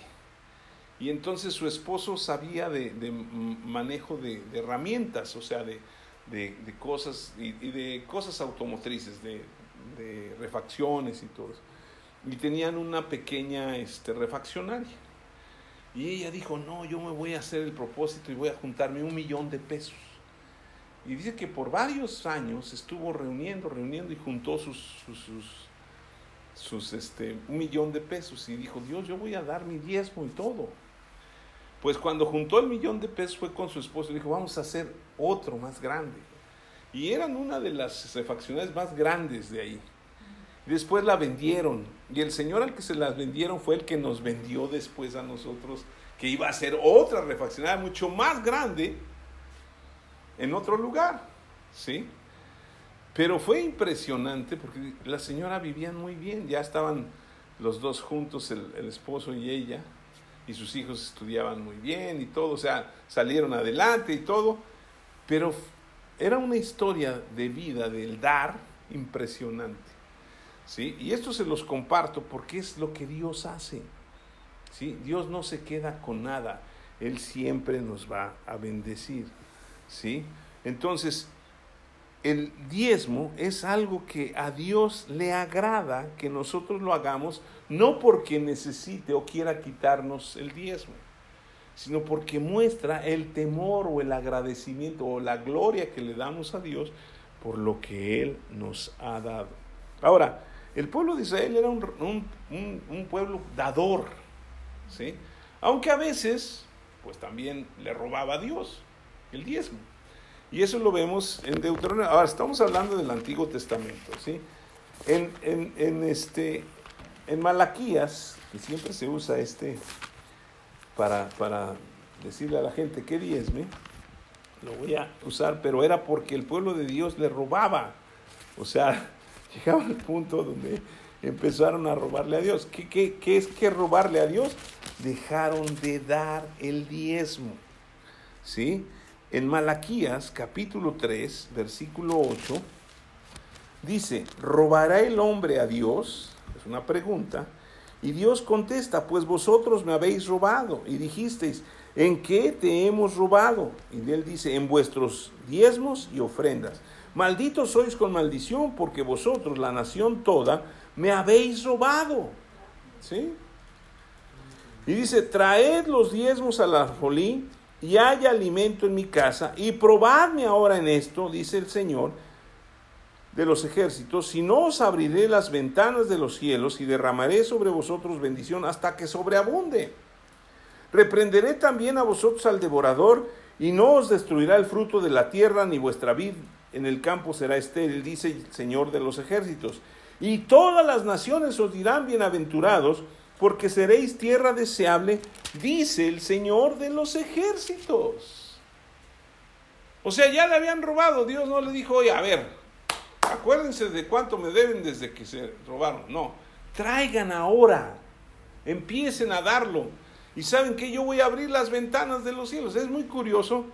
Y entonces su esposo sabía de, manejo de, herramientas, o sea, de, cosas y, de cosas automotrices, de, refacciones y todo eso. Y tenían una pequeña este, refaccionaria. Y ella dijo, no, yo me voy a hacer el propósito y voy a juntarme un millón de pesos. Y dice que por varios años estuvo reuniendo, reuniendo y juntó sus, sus sus este, un millón de pesos y dijo, Dios, yo voy a dar mi diezmo y todo. Pues cuando juntó el millón de pesos fue con su esposo y dijo, vamos a hacer otro más grande. Y eran una de las refacciones más grandes de ahí. Después la vendieron y el señor al que se las vendieron fue el que nos vendió después a nosotros que iba a hacer otra refaccionaria mucho más grande en otro lugar, ¿sí? Pero fue impresionante porque la señora vivían muy bien, ya estaban los dos juntos, el, esposo y ella, y sus hijos estudiaban muy bien y todo, o sea, salieron adelante y todo, pero era una historia de vida, del dar, impresionante. ¿sí? Y esto se los comparto porque es lo que Dios hace. ¿sí? Dios no se queda con nada, Él siempre nos va a bendecir. ¿Sí? Entonces, el diezmo es algo que a Dios le agrada que nosotros lo hagamos, no porque necesite o quiera quitarnos el diezmo, sino porque muestra el temor o el agradecimiento o la gloria que le damos a Dios por lo que Él nos ha dado. Ahora, el pueblo de Israel era un, un pueblo dador, ¿sí? aunque a veces, pues también le robaba a Dios el diezmo. Y eso lo vemos en Deuteronomio. Ahora, estamos hablando del Antiguo Testamento, ¿sí? En, en, este, en Malaquías, que siempre se usa este para, para decirle a la gente que diezme, lo voy a usar, pero era porque el pueblo de Dios le robaba. O sea, llegaba al punto donde empezaron a robarle a Dios. ¿Qué, qué, qué es que robarle a Dios? Dejaron de dar el diezmo. ¿Sí? En Malaquías capítulo 3, versículo 8, dice, ¿robará el hombre a Dios? Es una pregunta. Y Dios contesta, pues vosotros me habéis robado. Y dijisteis, ¿en qué te hemos robado? Y él dice, en vuestros diezmos y ofrendas. Malditos sois con maldición, porque vosotros, la nación toda, me habéis robado. ¿Sí? Y dice, traed los diezmos a la jolí y haya alimento en mi casa, y probadme ahora en esto, dice el Señor de los ejércitos, si no os abriré las ventanas de los cielos y derramaré sobre vosotros bendición hasta que sobreabunde. Reprenderé también a vosotros al devorador, y no os destruirá el fruto de la tierra, ni vuestra vid en el campo será estéril, dice el Señor de los ejércitos. Y todas las naciones os dirán bienaventurados, porque seréis tierra deseable, dice el Señor de los ejércitos. O sea, ya le habían robado, Dios no le dijo, oye, a ver, acuérdense de cuánto me deben desde que se robaron. No, traigan ahora, empiecen a darlo. Y saben que yo voy a abrir las ventanas de los cielos. Es muy curioso,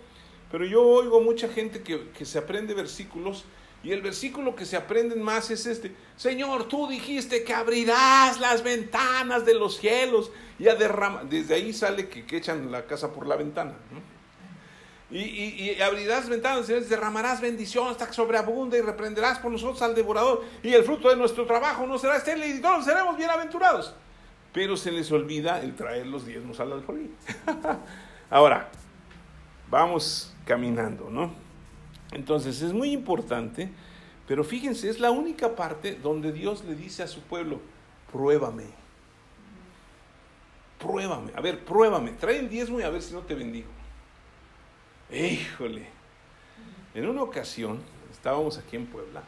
Pero yo oigo mucha gente que, que se aprende versículos y el versículo que se aprenden más es este, Señor, tú dijiste que abrirás las ventanas de los cielos y a derramar, desde ahí sale que, echan la casa por la ventana. Y, y, abrirás ventanas, derramarás bendición hasta que sobreabunde y reprenderás por nosotros al devorador y el fruto de nuestro trabajo no será estéril y todos seremos bienaventurados. Pero se les olvida el traer los diezmos al alfolí. Ahora, vamos caminando, ¿no? Entonces es muy importante, pero fíjense, es la única parte donde Dios le dice a su pueblo, pruébame. Pruébame, a ver, pruébame, trae el diezmo y a ver si no te bendigo. Híjole, en una ocasión estábamos aquí en Puebla,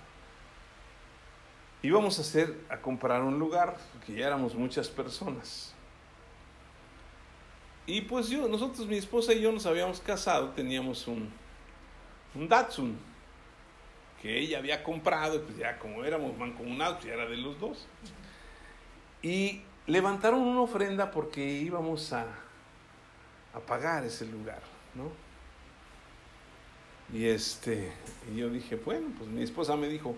íbamos a hacer, a comprar un lugar, que ya éramos muchas personas. Y pues yo, nosotros, mi esposa y yo nos habíamos casado, teníamos un, un Datsun que ella había comprado, pues ya como éramos mancomunados, ya era de los dos. Y levantaron una ofrenda porque íbamos a, a pagar ese lugar, ¿no? Y este, y yo dije, bueno, pues mi esposa me dijo,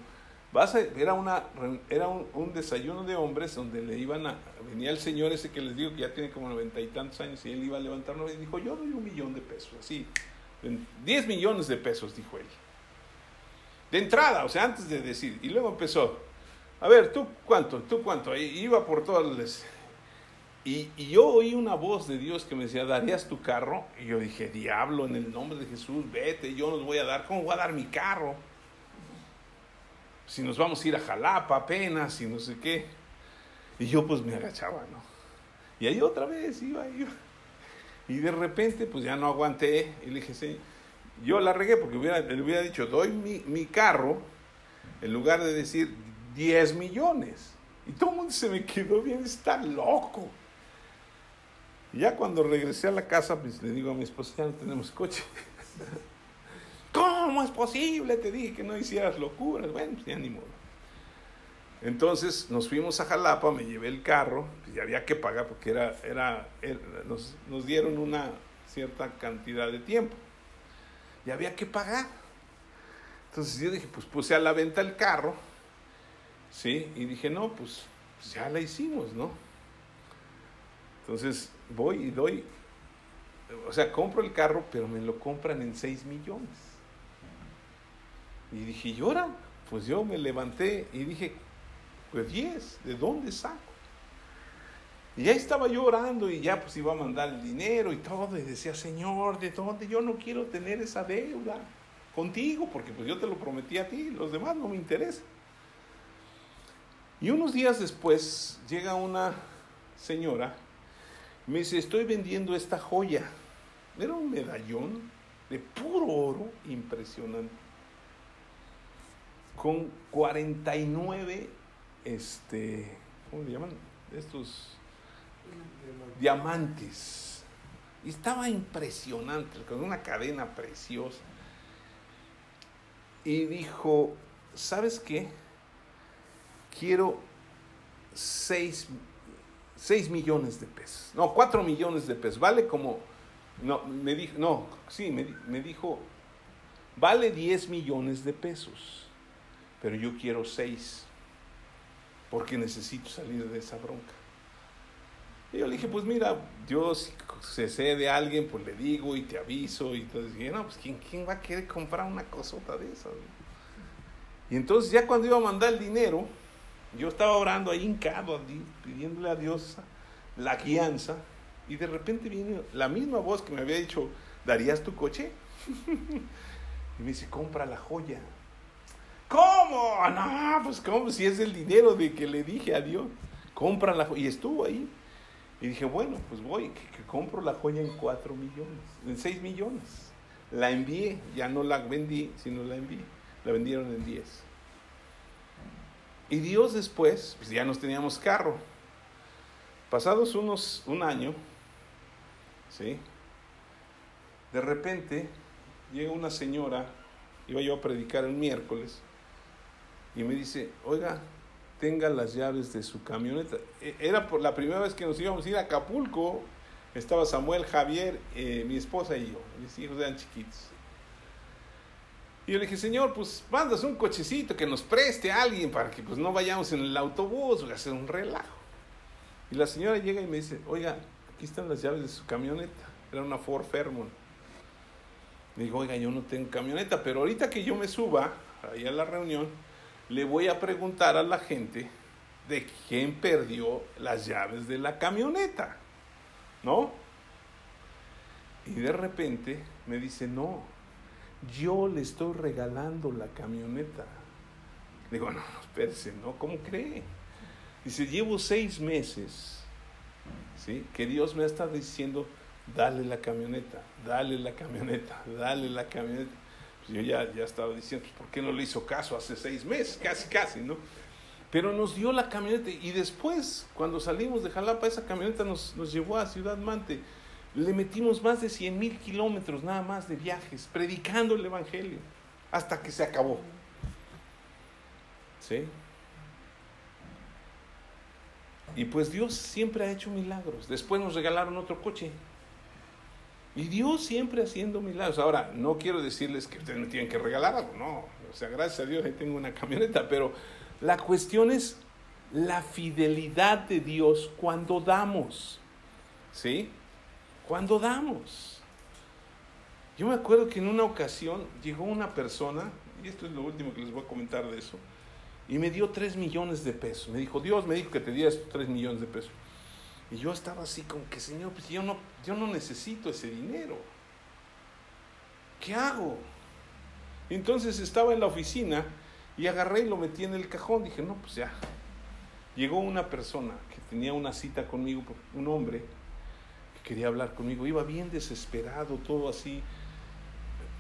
vas a, era una, era un, desayuno de hombres donde le iban a, venía el señor ese que les digo que ya tiene como noventa y tantos años y él iba a levantarnos y dijo, yo doy un millón de pesos, así, 10 millones de pesos, dijo él. De entrada, o sea, antes de decir. Y luego empezó, a ver, ¿tú cuánto? ¿Tú cuánto? Iba por todas las... Y, y, yo oí una voz de Dios que me decía, ¿darías tu carro? Y yo dije, diablo, en el nombre de Jesús, vete, yo nos voy a dar. ¿Cómo voy a dar mi carro? Si nos vamos a ir a Jalapa apenas y no sé qué. Y yo pues me agachaba, ¿no? Y ahí otra vez iba, iba. Y de repente, pues ya no aguanté y le dije, sí, yo la regué porque le hubiera dicho, doy mi, mi carro en lugar de decir 10 millones. Y todo el mundo se me quedó bien, está loco. Y ya cuando regresé a la casa, pues le digo a mi esposa, ya no tenemos coche. ¿Cómo es posible? Te dije que no hicieras locuras. Bueno, pues ya ni modo. Entonces nos fuimos a Jalapa, me llevé el carro, y había que pagar porque era, era, nos, nos, dieron una cierta cantidad de tiempo y había que pagar. Entonces yo dije, pues puse a la venta el carro, ¿sí? Y dije, no, pues, pues ya la hicimos, ¿no? Entonces voy y doy, o sea, compro el carro, pero me lo compran en 6 millones. Y dije, ¿y ahora? Pues yo me levanté y dije, pues 10, ¿de dónde saco? Y ya estaba yo orando y ya pues iba a mandar el dinero y todo. Y decía, Señor, ¿de dónde? Yo no quiero tener esa deuda contigo porque pues yo te lo prometí a ti, los demás no me interesan. Y unos días después llega una señora, me dice, estoy vendiendo esta joya. Era un medallón de puro oro impresionante, con 49 este, ¿cómo le llaman? Estos diamantes. Y estaba impresionante, con una cadena preciosa. Y dijo, ¿sabes qué? Quiero 6 millones de pesos. No, 4 millones de pesos. Vale como, no, me dijo, no, sí, me, me dijo, vale 10 millones de pesos, pero yo quiero 6 porque necesito salir de esa bronca. Y yo le dije, pues mira, Dios se sé de alguien, pues le digo y te aviso. Y entonces dije, no, pues ¿quién, quién va a querer comprar una cosota de esas? Y entonces ya cuando iba a mandar el dinero, yo estaba orando ahí hincado, pidiéndole a Dios la guianza. Y de repente viene la misma voz que me había dicho, ¿darías tu coche? y me dice, compra la joya. ¿Cómo? No, pues ¿cómo? Si es el dinero de que le dije a Dios. Compra la joya. Y estuvo ahí. Y dije, bueno, pues voy, que, compro la joya en 4 millones, en 6 millones. La envié, ya no la vendí, sino la envié. La vendieron en 10. Y Dios después, pues ya nos teníamos carro. Pasados unos, un año, ¿sí? De repente llega una señora, iba yo a predicar el miércoles, y me dice, oiga, tenga las llaves de su camioneta. E, era por la primera vez que nos íbamos a ir a Acapulco. Estaba Samuel, Javier, eh, mi esposa y yo. Mis hijos eran chiquitos. Y yo le dije, Señor, pues mandas un cochecito que nos preste a alguien para que pues no vayamos en el autobús, voy a hacer un relajo. Y la señora llega y me dice, oiga, aquí están las llaves de su camioneta. Era una Ford Fairmont. Le digo, oiga, yo no tengo camioneta, pero ahorita que yo me suba ahí a la reunión, le voy a preguntar a la gente de quién perdió las llaves de la camioneta. ¿No? Y de repente me dice, no, yo le estoy regalando la camioneta. Digo, no, no, espérese, ¿no? ¿Cómo cree? Dice, llevo seis meses, ¿sí? Que Dios me está diciendo, dale la camioneta, dale la camioneta, dale la camioneta. Yo ya, ya estaba diciendo, pues, ¿por qué no le hizo caso hace seis meses? Casi, casi, ¿no? Pero nos dio la camioneta y después, cuando salimos de Jalapa, esa camioneta nos, nos llevó a Ciudad Mante. Le metimos más de 100 mil kilómetros nada más de viajes, predicando el Evangelio, hasta que se acabó. ¿Sí? Y pues Dios siempre ha hecho milagros. Después nos regalaron otro coche. Y Dios siempre haciendo milagros. Ahora, no quiero decirles que ustedes me tienen que regalar algo, no. O sea, gracias a Dios ahí tengo una camioneta, pero la cuestión es la fidelidad de Dios cuando damos. ¿Sí? Cuando damos. Yo me acuerdo que en una ocasión llegó una persona, y esto es lo último que les voy a comentar de eso, y me dio tres millones de pesos. Me dijo, Dios me dijo que te diera estos tres millones de pesos. Y yo estaba así como que, Señor, pues yo no, yo no necesito ese dinero. ¿Qué hago? entonces estaba en la oficina y agarré y lo metí en el cajón. Dije, no, pues ya. Llegó una persona que tenía una cita conmigo, un hombre que quería hablar conmigo. Iba bien desesperado, todo así.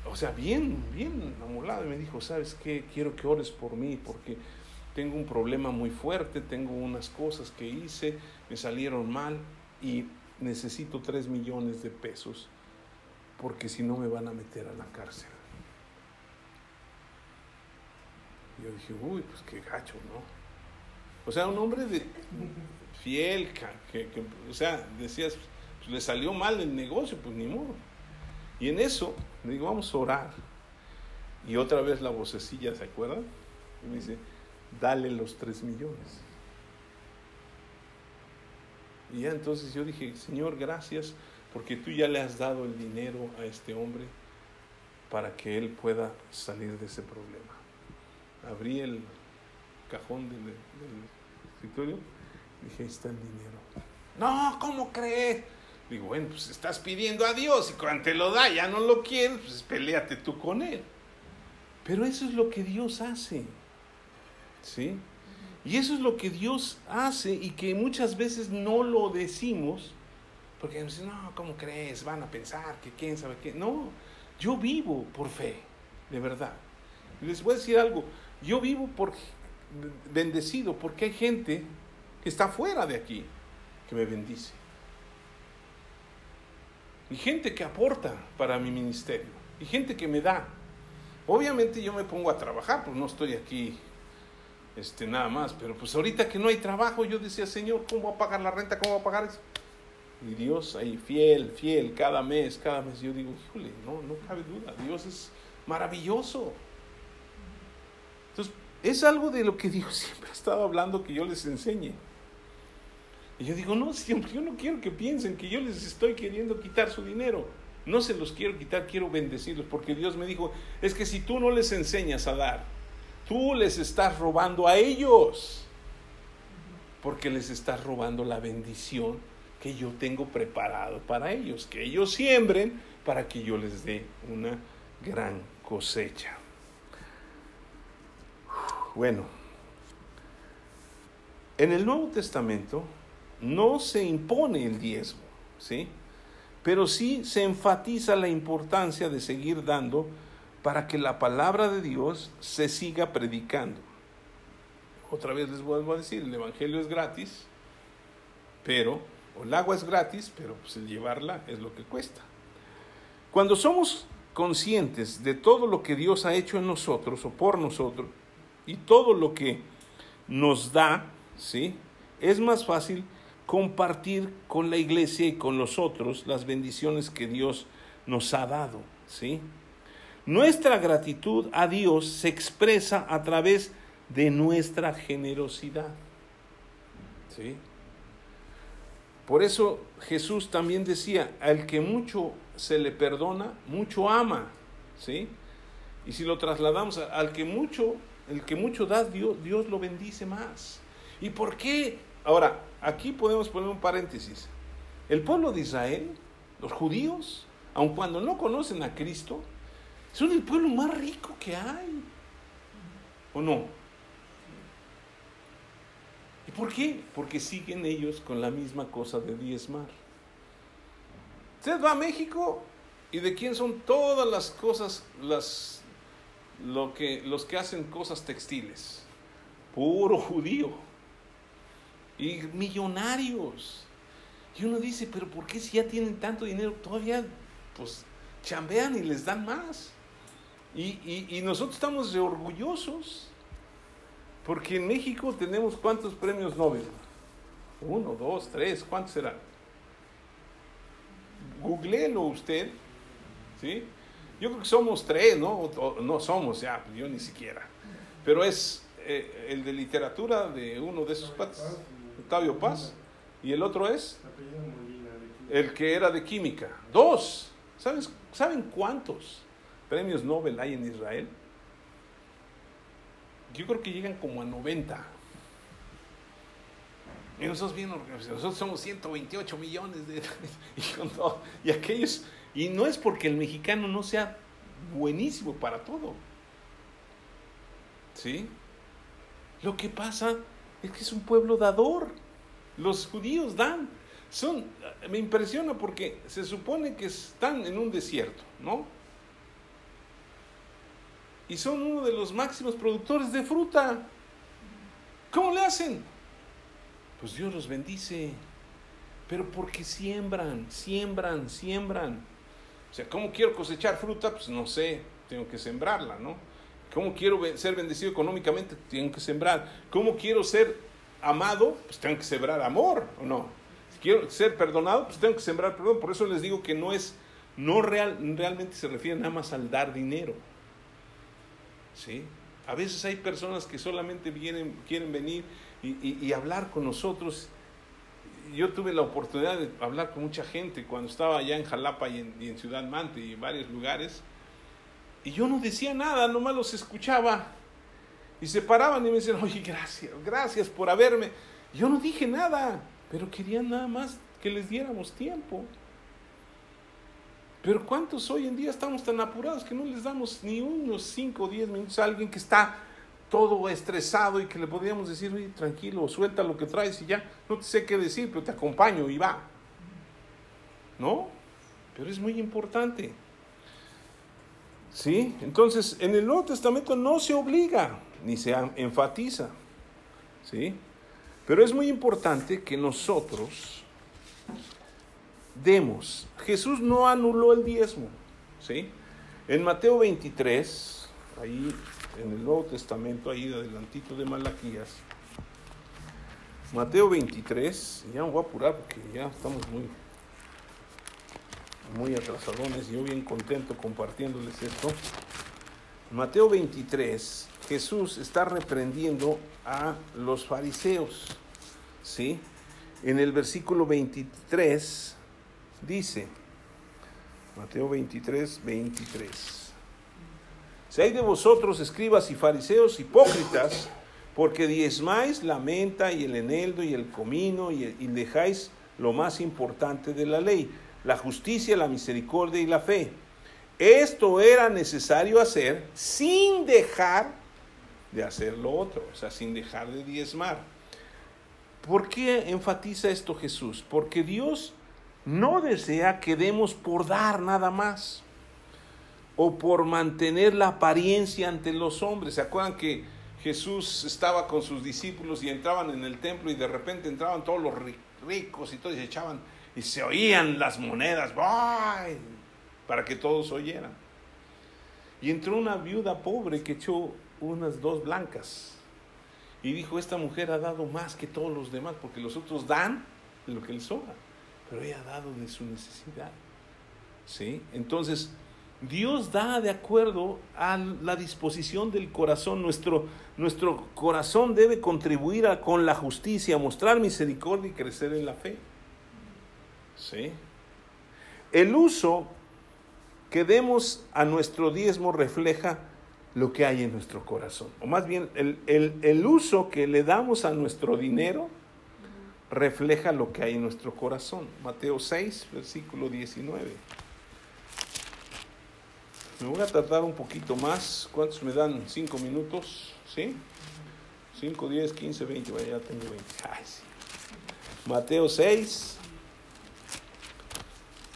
O sea, bien, bien amolado. Y me dijo, ¿sabes qué? Quiero que ores por mí porque tengo un problema muy fuerte, tengo unas cosas que hice, me salieron mal y necesito tres millones de pesos porque si no me van a meter a la cárcel. yo dije, uy, pues qué gacho, ¿no? O sea, un hombre de, fiel, que, que, o sea, decías, pues le salió mal el negocio, pues ni modo. Y en eso, le digo, vamos a orar. Y otra vez la vocecilla, ¿se acuerdan? Y me dice, dale los tres millones. Y ya entonces yo dije, Señor, gracias porque tú ya le has dado el dinero a este hombre para que él pueda salir de ese problema abrí el cajón del, escritorio y dije, ahí está el dinero. No, ¿cómo crees? Digo, bueno, pues estás pidiendo a Dios y cuando te lo da ya no lo quieres, pues peleate tú con él. Pero eso es lo que Dios hace. ¿Sí? Y eso es lo que Dios hace y que muchas veces no lo decimos porque dicen, no, ¿cómo crees? Van a pensar que quién sabe qué. No, yo vivo por fe, de verdad. Les voy a decir algo, yo vivo por, bendecido porque hay gente que está fuera de aquí que me bendice. Y gente que aporta para mi ministerio. Y gente que me da. Obviamente yo me pongo a trabajar, pues no estoy aquí este, nada más. Pero pues ahorita que no hay trabajo, yo decía, Señor, ¿cómo voy a pagar la renta? ¿Cómo voy a pagar eso? Y Dios ahí, fiel, fiel, cada mes, cada mes. Yo digo, híjole, no, no cabe duda. Dios es maravilloso. Entonces, es algo de lo que Dios siempre ha estado hablando que yo les enseñe. Y yo digo, no, siempre, yo no quiero que piensen que yo les estoy queriendo quitar su dinero. No se los quiero quitar, quiero bendecirlos, porque Dios me dijo, es que si tú no les enseñas a dar, tú les estás robando a ellos, porque les estás robando la bendición que yo tengo preparado para ellos, que ellos siembren para que yo les dé una gran cosecha. Bueno, en el Nuevo Testamento no se impone el diezmo, ¿sí? Pero sí se enfatiza la importancia de seguir dando para que la palabra de Dios se siga predicando. Otra vez les vuelvo a decir, el Evangelio es gratis, pero, o el agua es gratis, pero pues el llevarla es lo que cuesta. Cuando somos conscientes de todo lo que Dios ha hecho en nosotros o por nosotros, y todo lo que nos da, ¿sí? Es más fácil compartir con la iglesia y con los otros las bendiciones que Dios nos ha dado, ¿sí? Nuestra gratitud a Dios se expresa a través de nuestra generosidad. ¿Sí? Por eso Jesús también decía, al que mucho se le perdona, mucho ama. ¿Sí? Y si lo trasladamos al que mucho, el que mucho da, Dios, Dios lo bendice más. ¿Y por qué? Ahora, aquí podemos poner un paréntesis. El pueblo de Israel, los judíos, aun cuando no conocen a Cristo, son el pueblo más rico que hay. ¿O no? ¿Y por qué? Porque siguen ellos con la misma cosa de diezmar. Usted va a México y de quién son todas las cosas, las, lo que, los que hacen cosas textiles. Puro judío. Y millonarios. Y uno dice, pero ¿por qué si ya tienen tanto dinero todavía pues chambean y les dan más? Y, nosotros estamos orgullosos, porque en México tenemos cuántos premios Nobel. Uno, dos, tres, ¿cuántos serán? Googleelo usted, ¿sí? Yo creo que somos tres, ¿no? no somos ya, pues yo ni siquiera. Pero es eh, el de literatura de uno de esos patas, Octavio Paz, y el otro es el que era de química. Dos. ¿Sabes, ¿Saben cuántos? Premios Nobel hay en Israel? Yo creo que llegan como a 90. Y nosotros bien nosotros somos 128 millones de y, y aquellos, y no es porque el mexicano no sea buenísimo para todo. ¿Sí? Lo que pasa es que es un pueblo dador. Los judíos dan. Son, me impresiona porque se supone que están en un desierto, ¿no? Y son uno de los máximos productores de fruta. ¿Cómo le hacen? Pues Dios los bendice, pero porque siembran, siembran, siembran. O sea, ¿cómo quiero cosechar fruta? Pues no sé, tengo que sembrarla, ¿no? ¿Cómo quiero ser bendecido económicamente? Tengo que sembrar. ¿Cómo quiero ser amado? Pues tengo que sembrar amor, ¿o no? Si quiero ser perdonado, pues tengo que sembrar perdón. Por eso les digo que no es, no real, realmente se refiere nada más al dar dinero. ¿Sí? A veces hay personas que solamente vienen, quieren venir y, hablar con nosotros. Yo tuve la oportunidad de hablar con mucha gente cuando estaba allá en Jalapa y en, Ciudad Mante y en varios lugares. Y yo no decía nada, nomás los escuchaba. Y se paraban y me decían, oye, gracias, gracias por haberme. Yo no dije nada, pero querían nada más que les diéramos tiempo. Pero ¿cuántos hoy en día estamos tan apurados que no les damos ni unos 5 o 10 minutos a alguien que está todo estresado y que le podríamos decir, oye, tranquilo, suelta lo que traes y ya, no te sé qué decir, pero te acompaño y va. ¿No? Pero es muy importante. ¿Sí? Entonces, en el Nuevo Testamento no se obliga, ni se enfatiza. ¿Sí? Pero es muy importante que nosotros demos. Jesús no anuló el diezmo, ¿sí? En Mateo 23, ahí en el Nuevo Testamento, ahí adelantito de Malaquías, Mateo 23, ya me voy a apurar porque ya estamos muy, muy atrasadones yo bien contento compartiéndoles esto. Mateo 23, Jesús está reprendiendo a los fariseos, ¿sí? En el versículo 23 dice, Mateo 23, 23. Si hay de vosotros, escribas y fariseos hipócritas, porque diezmáis la menta y el eneldo y el comino y, y dejáis lo más importante de la ley, la justicia, la misericordia y la fe. Esto era necesario hacer sin dejar de hacer lo otro, o sea, sin dejar de diezmar. ¿Por qué enfatiza esto Jesús? Porque Dios no desea que demos por dar nada más o por mantener la apariencia ante los hombres. ¿Se acuerdan que Jesús estaba con sus discípulos y entraban en el templo y de repente entraban todos los ricos y todos se echaban y se oían las monedas para que todos oyeran? Y entró una viuda pobre que echó unas dos blancas y dijo, esta mujer ha dado más que todos los demás porque los otros dan lo que les sobra pero ella ha dado de su necesidad. ¿Sí? Entonces, Dios da de acuerdo a la disposición del corazón. Nuestro, nuestro corazón debe contribuir con la justicia, mostrar misericordia y crecer en la fe. ¿Sí? El uso que demos a nuestro diezmo refleja lo que hay en nuestro corazón. O más bien, el, el uso que le damos a nuestro dinero refleja lo que hay en nuestro corazón. Mateo 6, versículo 19. Me voy a tardar un poquito más. ¿Cuántos me dan? ¿Cinco minutos? ¿Sí? 5, 10, 15, 20. Vaya, ya tengo 20. Ay, sí. Mateo 6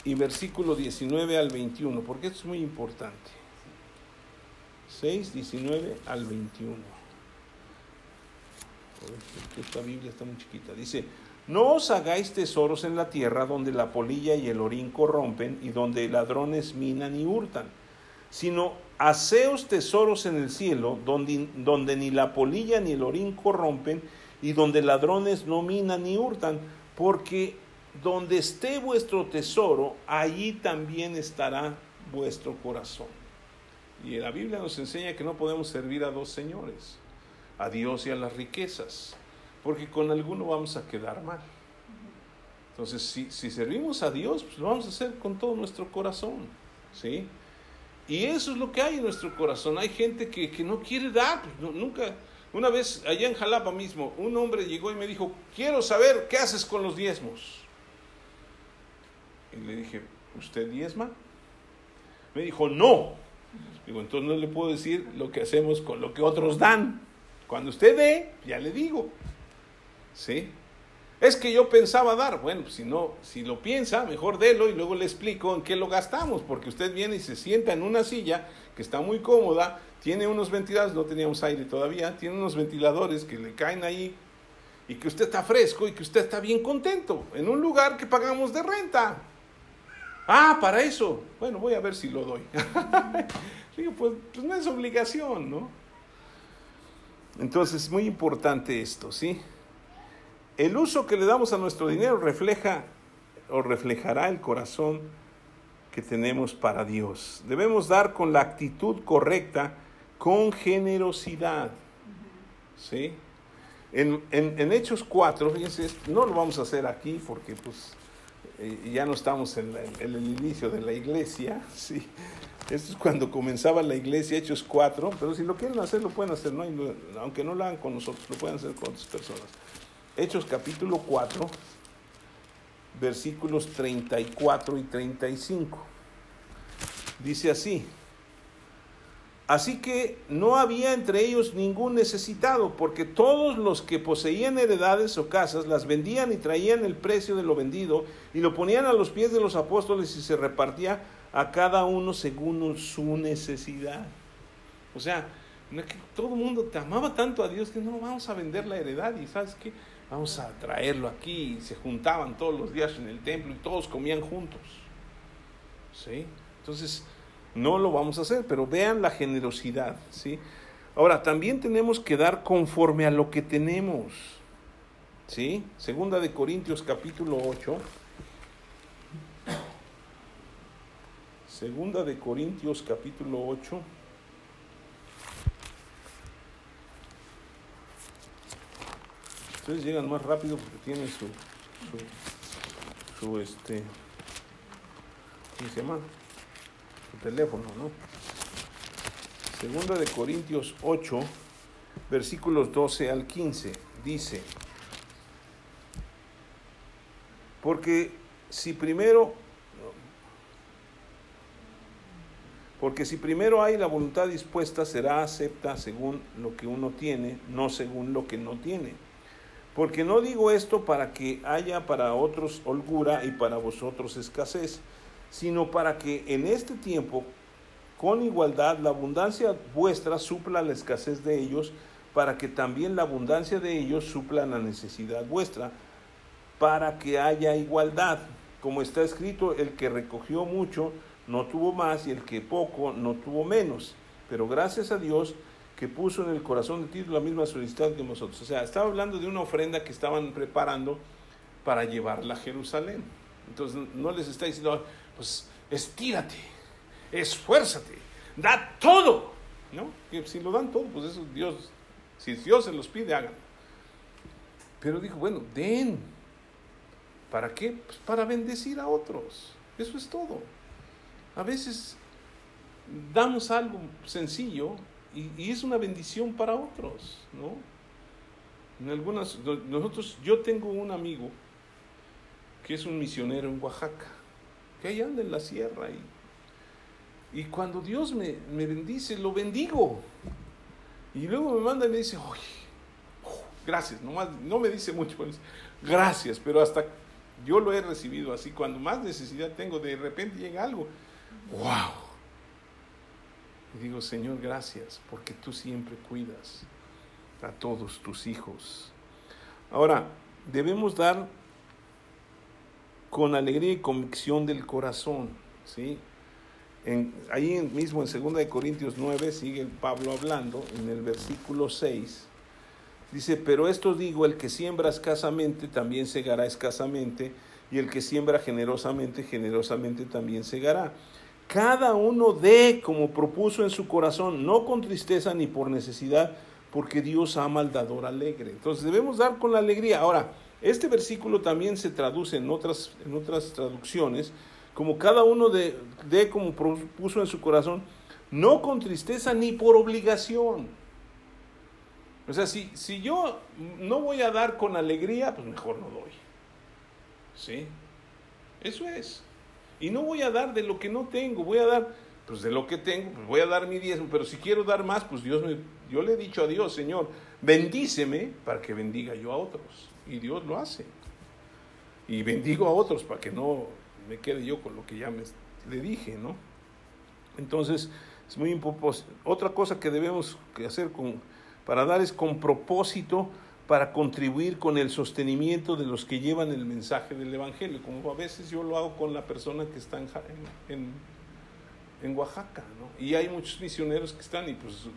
y versículo 19 al 21, porque esto es muy importante. 6, 19 al 21. Esta Biblia está muy chiquita. Dice, no os hagáis tesoros en la tierra donde la polilla y el orín corrompen y donde ladrones minan y hurtan sino haceos tesoros en el cielo, donde, donde ni la polilla ni el orín corrompen, y donde ladrones no minan ni hurtan, porque donde esté vuestro tesoro, allí también estará vuestro corazón. Y la Biblia nos enseña que no podemos servir a dos señores, a Dios y a las riquezas, porque con alguno vamos a quedar mal. Entonces, si, si servimos a Dios, pues lo vamos a hacer con todo nuestro corazón, ¿sí? Y eso es lo que hay en nuestro corazón. Hay gente que, no quiere dar, pues, nunca. Una vez allá en Jalapa mismo, un hombre llegó y me dijo, quiero saber qué haces con los diezmos. Y le dije, ¿usted diezma? Me dijo, no. Digo, entonces no le puedo decir lo que hacemos con lo que otros dan. Cuando usted dé, ya le digo. ¿Sí? Es que yo pensaba dar. Bueno, pues si no, si lo piensa, mejor délo y luego le explico en qué lo gastamos, porque usted viene y se sienta en una silla que está muy cómoda, tiene unos ventiladores, no teníamos aire todavía, tiene unos ventiladores que le caen ahí y que usted está fresco y que usted está bien contento en un lugar que pagamos de renta. Ah, para eso. Bueno, voy a ver si lo doy. Digo, pues, pues no es obligación, ¿no? Entonces, es muy importante esto, ¿sí? El uso que le damos a nuestro dinero refleja o reflejará el corazón que tenemos para Dios. Debemos dar con la actitud correcta, con generosidad. ¿Sí? En, Hechos 4, fíjense, no lo vamos a hacer aquí porque pues eh, ya no estamos en, el inicio de la iglesia, ¿sí? Esto es cuando comenzaba la iglesia, Hechos 4, pero si lo quieren hacer, lo pueden hacer, ¿no? aunque no lo hagan con nosotros, lo pueden hacer con otras personas. Hechos capítulo 4, versículos 34 y 35. Dice así, así que no había entre ellos ningún necesitado, porque todos los que poseían heredades o casas las vendían y traían el precio de lo vendido y lo ponían a los pies de los apóstoles y se repartía a cada uno según su necesidad. O sea, todo el mundo te amaba tanto a Dios que no vamos a vender la heredad y sabes qué, vamos a traerlo aquí. Y se juntaban todos los días en el templo y todos comían juntos. ¿Sí? Entonces, no lo vamos a hacer, pero vean la generosidad. ¿sí? Ahora, también tenemos que dar conforme a lo que tenemos. ¿Sí? Segunda de Corintios capítulo 8. Segunda de Corintios capítulo 8. Ustedes llegan más rápido porque tienen su, su, este, ¿cómo se llama? Su teléfono, ¿no? Segunda de Corintios 8, versículos 12 al 15, dice, porque si primero, porque si primero hay la voluntad dispuesta, será acepta según lo que uno tiene, no según lo que no tiene. Porque no digo esto para que haya para otros holgura y para vosotros escasez, sino para que en este tiempo, con igualdad, la abundancia vuestra supla la escasez de ellos, para que también la abundancia de ellos supla la necesidad vuestra, para que haya igualdad. Como está escrito, el que recogió mucho no tuvo más y el que poco no tuvo menos. Pero gracias a Dios, que puso en el corazón de Tito la misma solicitud que nosotros. O sea, estaba hablando de una ofrenda que estaban preparando para llevarla a Jerusalén. Entonces no les está diciendo, pues estírate esfuérzate, da todo, ¿no? Que si lo dan todo, pues eso Dios, si Dios se los pide, háganlo. Pero dijo, bueno, den. ¿Para qué? Pues para bendecir a otros. Eso es todo. A veces damos algo sencillo y, es una bendición para otros, ¿no? En algunas, nosotros, yo tengo un amigo que es un misionero en Oaxaca, que ahí anda en la sierra y, y cuando Dios me, bendice, lo bendigo. Y luego me manda y me dice, oye, oh, gracias, no me dice mucho, gracias, pero hasta yo lo he recibido así, cuando más necesidad tengo, de repente llega algo, wow. Y digo, Señor, gracias, porque tú siempre cuidas a todos tus hijos. Ahora, debemos dar con alegría y convicción del corazón, ¿sí? En, ahí mismo en 2 Corintios 9 sigue Pablo hablando, en el versículo 6, dice, pero esto digo, el que siembra escasamente también segará escasamente, y el que siembra generosamente, generosamente también segará. Cada uno dé como propuso en su corazón, no con tristeza ni por necesidad, porque Dios ama al dador alegre. Entonces debemos dar con la alegría. Ahora, este versículo también se traduce en otras, en otras traducciones, como cada uno dé de como propuso en su corazón, no con tristeza ni por obligación. O sea, si, si yo no voy a dar con alegría, pues mejor no doy. ¿Sí? Eso es. Y no voy a dar de lo que no tengo, voy a dar, pues de lo que tengo, pues voy a dar mi diezmo, pero si quiero dar más, pues Dios me, yo le he dicho a Dios, Señor, bendíceme para que bendiga yo a otros. Y Dios lo hace. Y bendigo a otros para que no me quede yo con lo que ya me, le dije, ¿no? Entonces, es muy importante. Otra cosa que debemos hacer con, para dar es con propósito para contribuir con el sostenimiento de los que llevan el mensaje del Evangelio, como a veces yo lo hago con la persona que está en, en, Oaxaca, ¿no? Y hay muchos misioneros que están y pues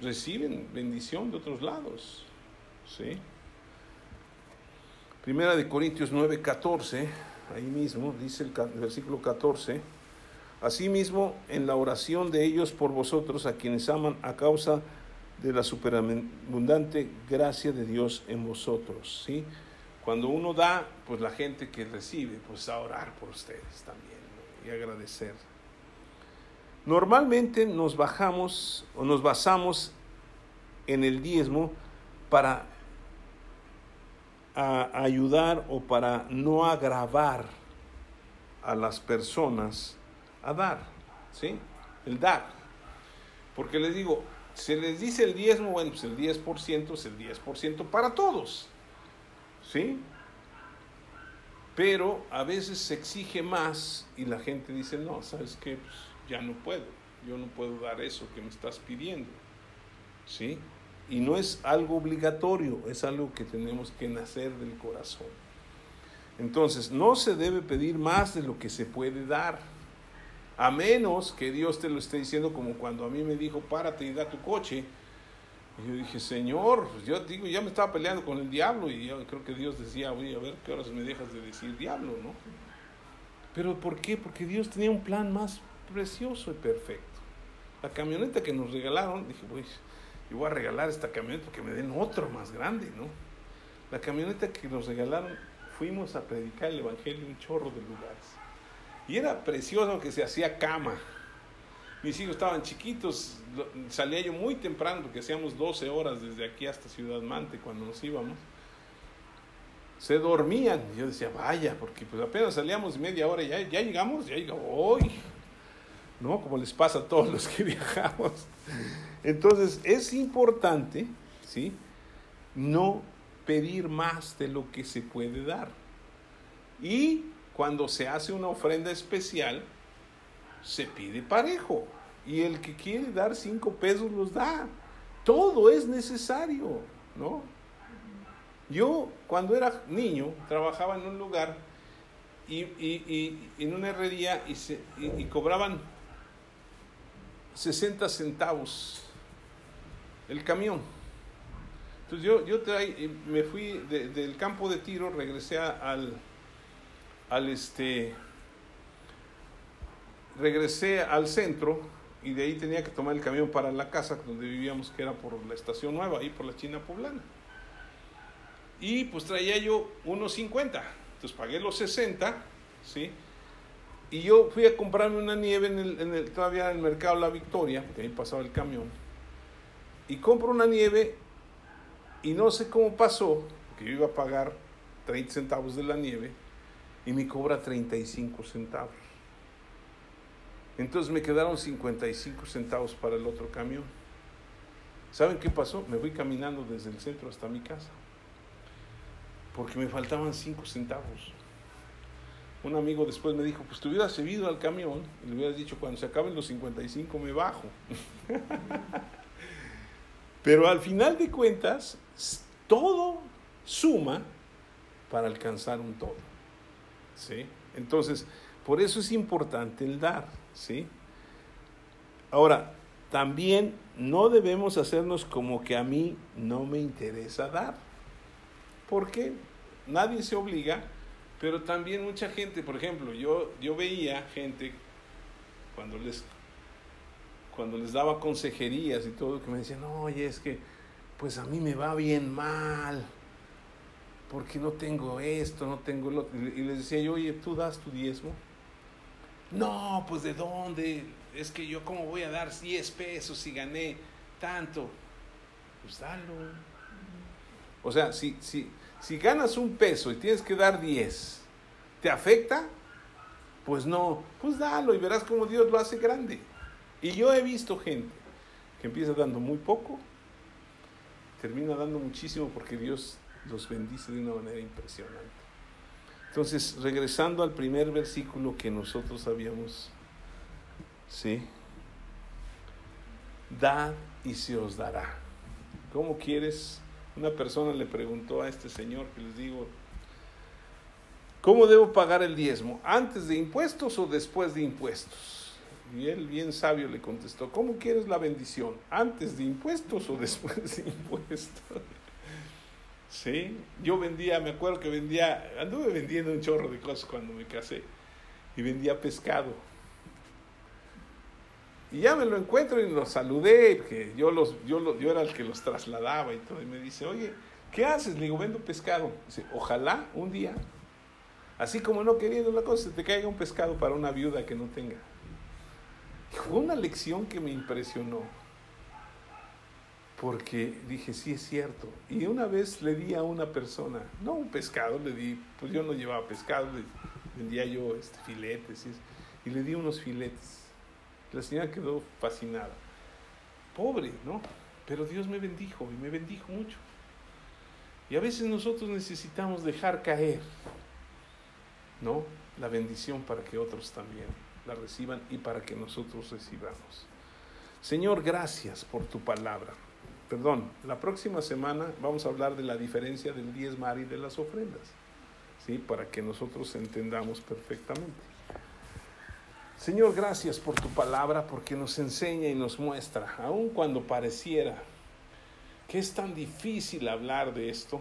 reciben bendición de otros lados, ¿sí? Primera de Corintios 9, 14, ahí mismo, dice el versículo 14, Asimismo, en la oración de ellos por vosotros, a quienes aman a causa de de la superabundante gracia de Dios en vosotros, ¿sí? Cuando uno da, pues la gente que recibe, pues a orar por ustedes también y agradecer. Normalmente nos bajamos o nos basamos en el diezmo para ayudar o para no agravar a las personas a dar, ¿sí? El dar. Porque les digo, se les dice el diezmo, bueno, pues el 10% es el 10% para todos. ¿Sí? Pero a veces se exige más y la gente dice, no, ¿sabes qué? Pues ya no puedo. Yo no puedo dar eso que me estás pidiendo. ¿Sí? Y no es algo obligatorio, es algo que tenemos que nacer del corazón. Entonces, no se debe pedir más de lo que se puede dar. A menos que Dios te lo esté diciendo como cuando a mí me dijo, párate y da tu coche. Y yo dije, Señor, pues yo digo, ya me estaba peleando con el diablo y yo creo que Dios decía, voy a ver qué horas me dejas de decir diablo, ¿no? Pero ¿por qué? Porque Dios tenía un plan más precioso y perfecto. La camioneta que nos regalaron, dije, voy, yo voy a regalar esta camioneta que me den otro más grande, ¿no? La camioneta que nos regalaron, fuimos a predicar el Evangelio en un chorro de lugares. Y era precioso que se hacía cama. Mis hijos estaban chiquitos, salía yo muy temprano porque hacíamos 12 horas desde aquí hasta Ciudad Mante cuando nos íbamos. Se dormían. Y yo decía, vaya, porque pues apenas salíamos media hora y ya, ya llegamos, ya llegamos hoy. ¿No? Como les pasa a todos los que viajamos. Entonces, es importante, ¿sí? No pedir más de lo que se puede dar. Y cuando se hace una ofrenda especial, se pide parejo. Y el que quiere dar cinco pesos los da. Todo es necesario, ¿no? Yo, cuando era niño, trabajaba en un lugar y, en una herrería y, cobraban 60 centavos el camión. Entonces yo, yo me fui del campo de tiro, regresé al, al este regresé al centro y de ahí tenía que tomar el camión para la casa donde vivíamos, que era por la estación nueva, ahí por la China Poblana. Y pues traía yo unos 50, entonces pagué los 60, ¿sí? Y yo fui a comprarme una nieve en el, en el, todavía en el mercado La Victoria, porque ahí pasaba el camión. Y compro una nieve y no sé cómo pasó, que yo iba a pagar 30 centavos de la nieve y me cobra 35 centavos. Entonces me quedaron 55 centavos para el otro camión. ¿Saben qué pasó? Me fui caminando desde el centro hasta mi casa. Porque me faltaban 5 centavos. Un amigo después me dijo, pues te hubieras subido al camión y le hubieras dicho, cuando se acaben los 55 me bajo. Pero al final de cuentas, todo suma para alcanzar un todo. ¿Sí? Entonces, por eso es importante el dar. ¿Sí? Ahora, también no debemos hacernos como que a mí no me interesa dar. Porque nadie se obliga, pero también mucha gente, por ejemplo, yo, yo veía gente cuando les, cuando les daba consejerías y todo, que me decían, oye, es que pues a mí me va bien mal, porque no tengo esto, no tengo lo Y les decía yo, oye, ¿tú das tu diezmo? No, pues de dónde? Es que yo cómo voy a dar 10 pesos si gané tanto. Pues dalo. O sea, si, si, si ganas un peso y tienes que dar 10, ¿te afecta? Pues no, pues dalo y verás cómo Dios lo hace grande. Y yo he visto gente que empieza dando muy poco, termina dando muchísimo porque Dios los bendice de una manera impresionante. Entonces, regresando al primer versículo que nosotros habíamos, ¿sí? Dad y se os dará. ¿Cómo quieres? Una persona le preguntó a este señor que les digo, ¿cómo debo pagar el diezmo? ¿Antes de impuestos o después de impuestos? Y él bien sabio le contestó, ¿cómo quieres la bendición? ¿Antes de impuestos o después de impuestos? Sí, yo vendía, me acuerdo que vendía, anduve vendiendo un chorro de cosas cuando me casé y vendía pescado. Y ya me lo encuentro y lo saludé, porque yo, los, yo, yo era el que los trasladaba y todo. Y me dice, oye, ¿qué haces? Le digo, vendo pescado. Dice, ojalá un día, así como no queriendo la cosa, te caiga un pescado para una viuda que no tenga. Fue una lección que me impresionó porque dije, sí es cierto. Y una vez le di a una persona, no un pescado, le di, pues yo no llevaba pescado, vendía yo este, filetes y, y le di unos filetes. La señora quedó fascinada. Pobre, ¿no? Pero Dios me bendijo y me bendijo mucho. Y a veces nosotros necesitamos dejar caer, ¿no? La bendición para que otros también la reciban y para que nosotros recibamos. Señor, gracias por tu palabra perdón, la próxima semana vamos a hablar de la diferencia del diezmar y de las ofrendas, ¿sí? Para que nosotros entendamos perfectamente. Señor, gracias por tu palabra, porque nos enseña y nos muestra, aun cuando pareciera que es tan difícil hablar de esto,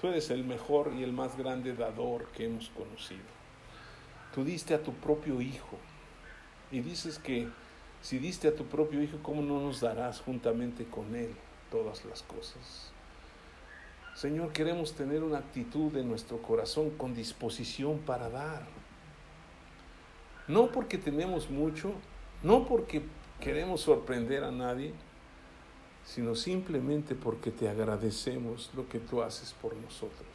tú eres el mejor y el más grande dador que hemos conocido. Tú diste a tu propio Hijo y dices que si diste a tu propio Hijo, ¿cómo no nos darás juntamente con Él todas las cosas? Señor, queremos tener una actitud en nuestro corazón con disposición para dar. No porque tenemos mucho, no porque queremos sorprender a nadie, sino simplemente porque te agradecemos lo que tú haces por nosotros.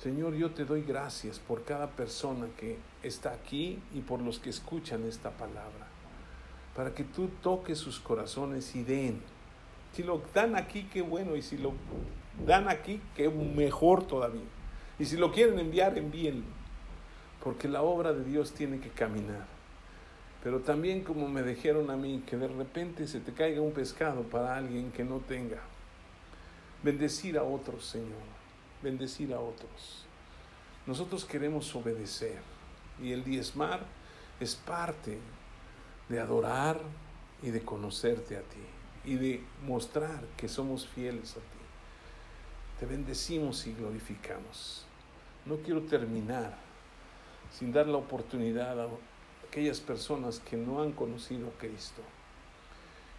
Señor, yo te doy gracias por cada persona que está aquí y por los que escuchan esta palabra para que tú toques sus corazones y den. Si lo dan aquí, qué bueno, y si lo dan aquí, qué mejor todavía. Y si lo quieren enviar, envíenlo, porque la obra de Dios tiene que caminar. Pero también como me dijeron a mí, que de repente se te caiga un pescado para alguien que no tenga. Bendecir a otros, Señor, bendecir a otros. Nosotros queremos obedecer y el diezmar es parte de adorar y de conocerte a ti y de mostrar que somos fieles a ti. Te bendecimos y glorificamos. No quiero terminar sin dar la oportunidad a aquellas personas que no han conocido a Cristo,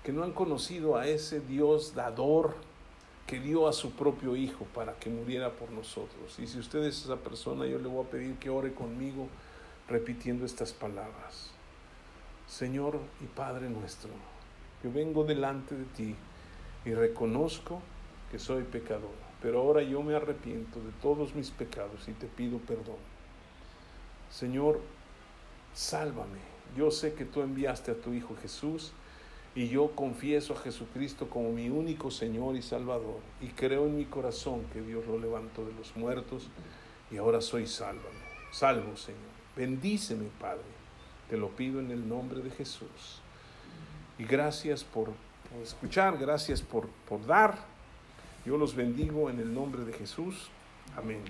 que no han conocido a ese Dios dador que dio a su propio Hijo para que muriera por nosotros. Y si usted es esa persona, yo le voy a pedir que ore conmigo repitiendo estas palabras. Señor y Padre nuestro, yo vengo delante de ti y reconozco que soy pecador, pero ahora yo me arrepiento de todos mis pecados y te pido perdón. Señor, sálvame. Yo sé que tú enviaste a tu Hijo Jesús y yo confieso a Jesucristo como mi único Señor y Salvador y creo en mi corazón que Dios lo levantó de los muertos y ahora soy salvo. Salvo, Señor. Bendíceme, Padre. Te lo pido en el nombre de Jesús. Y gracias por, escuchar, gracias por, por dar. Yo los bendigo en el nombre de Jesús. Amén.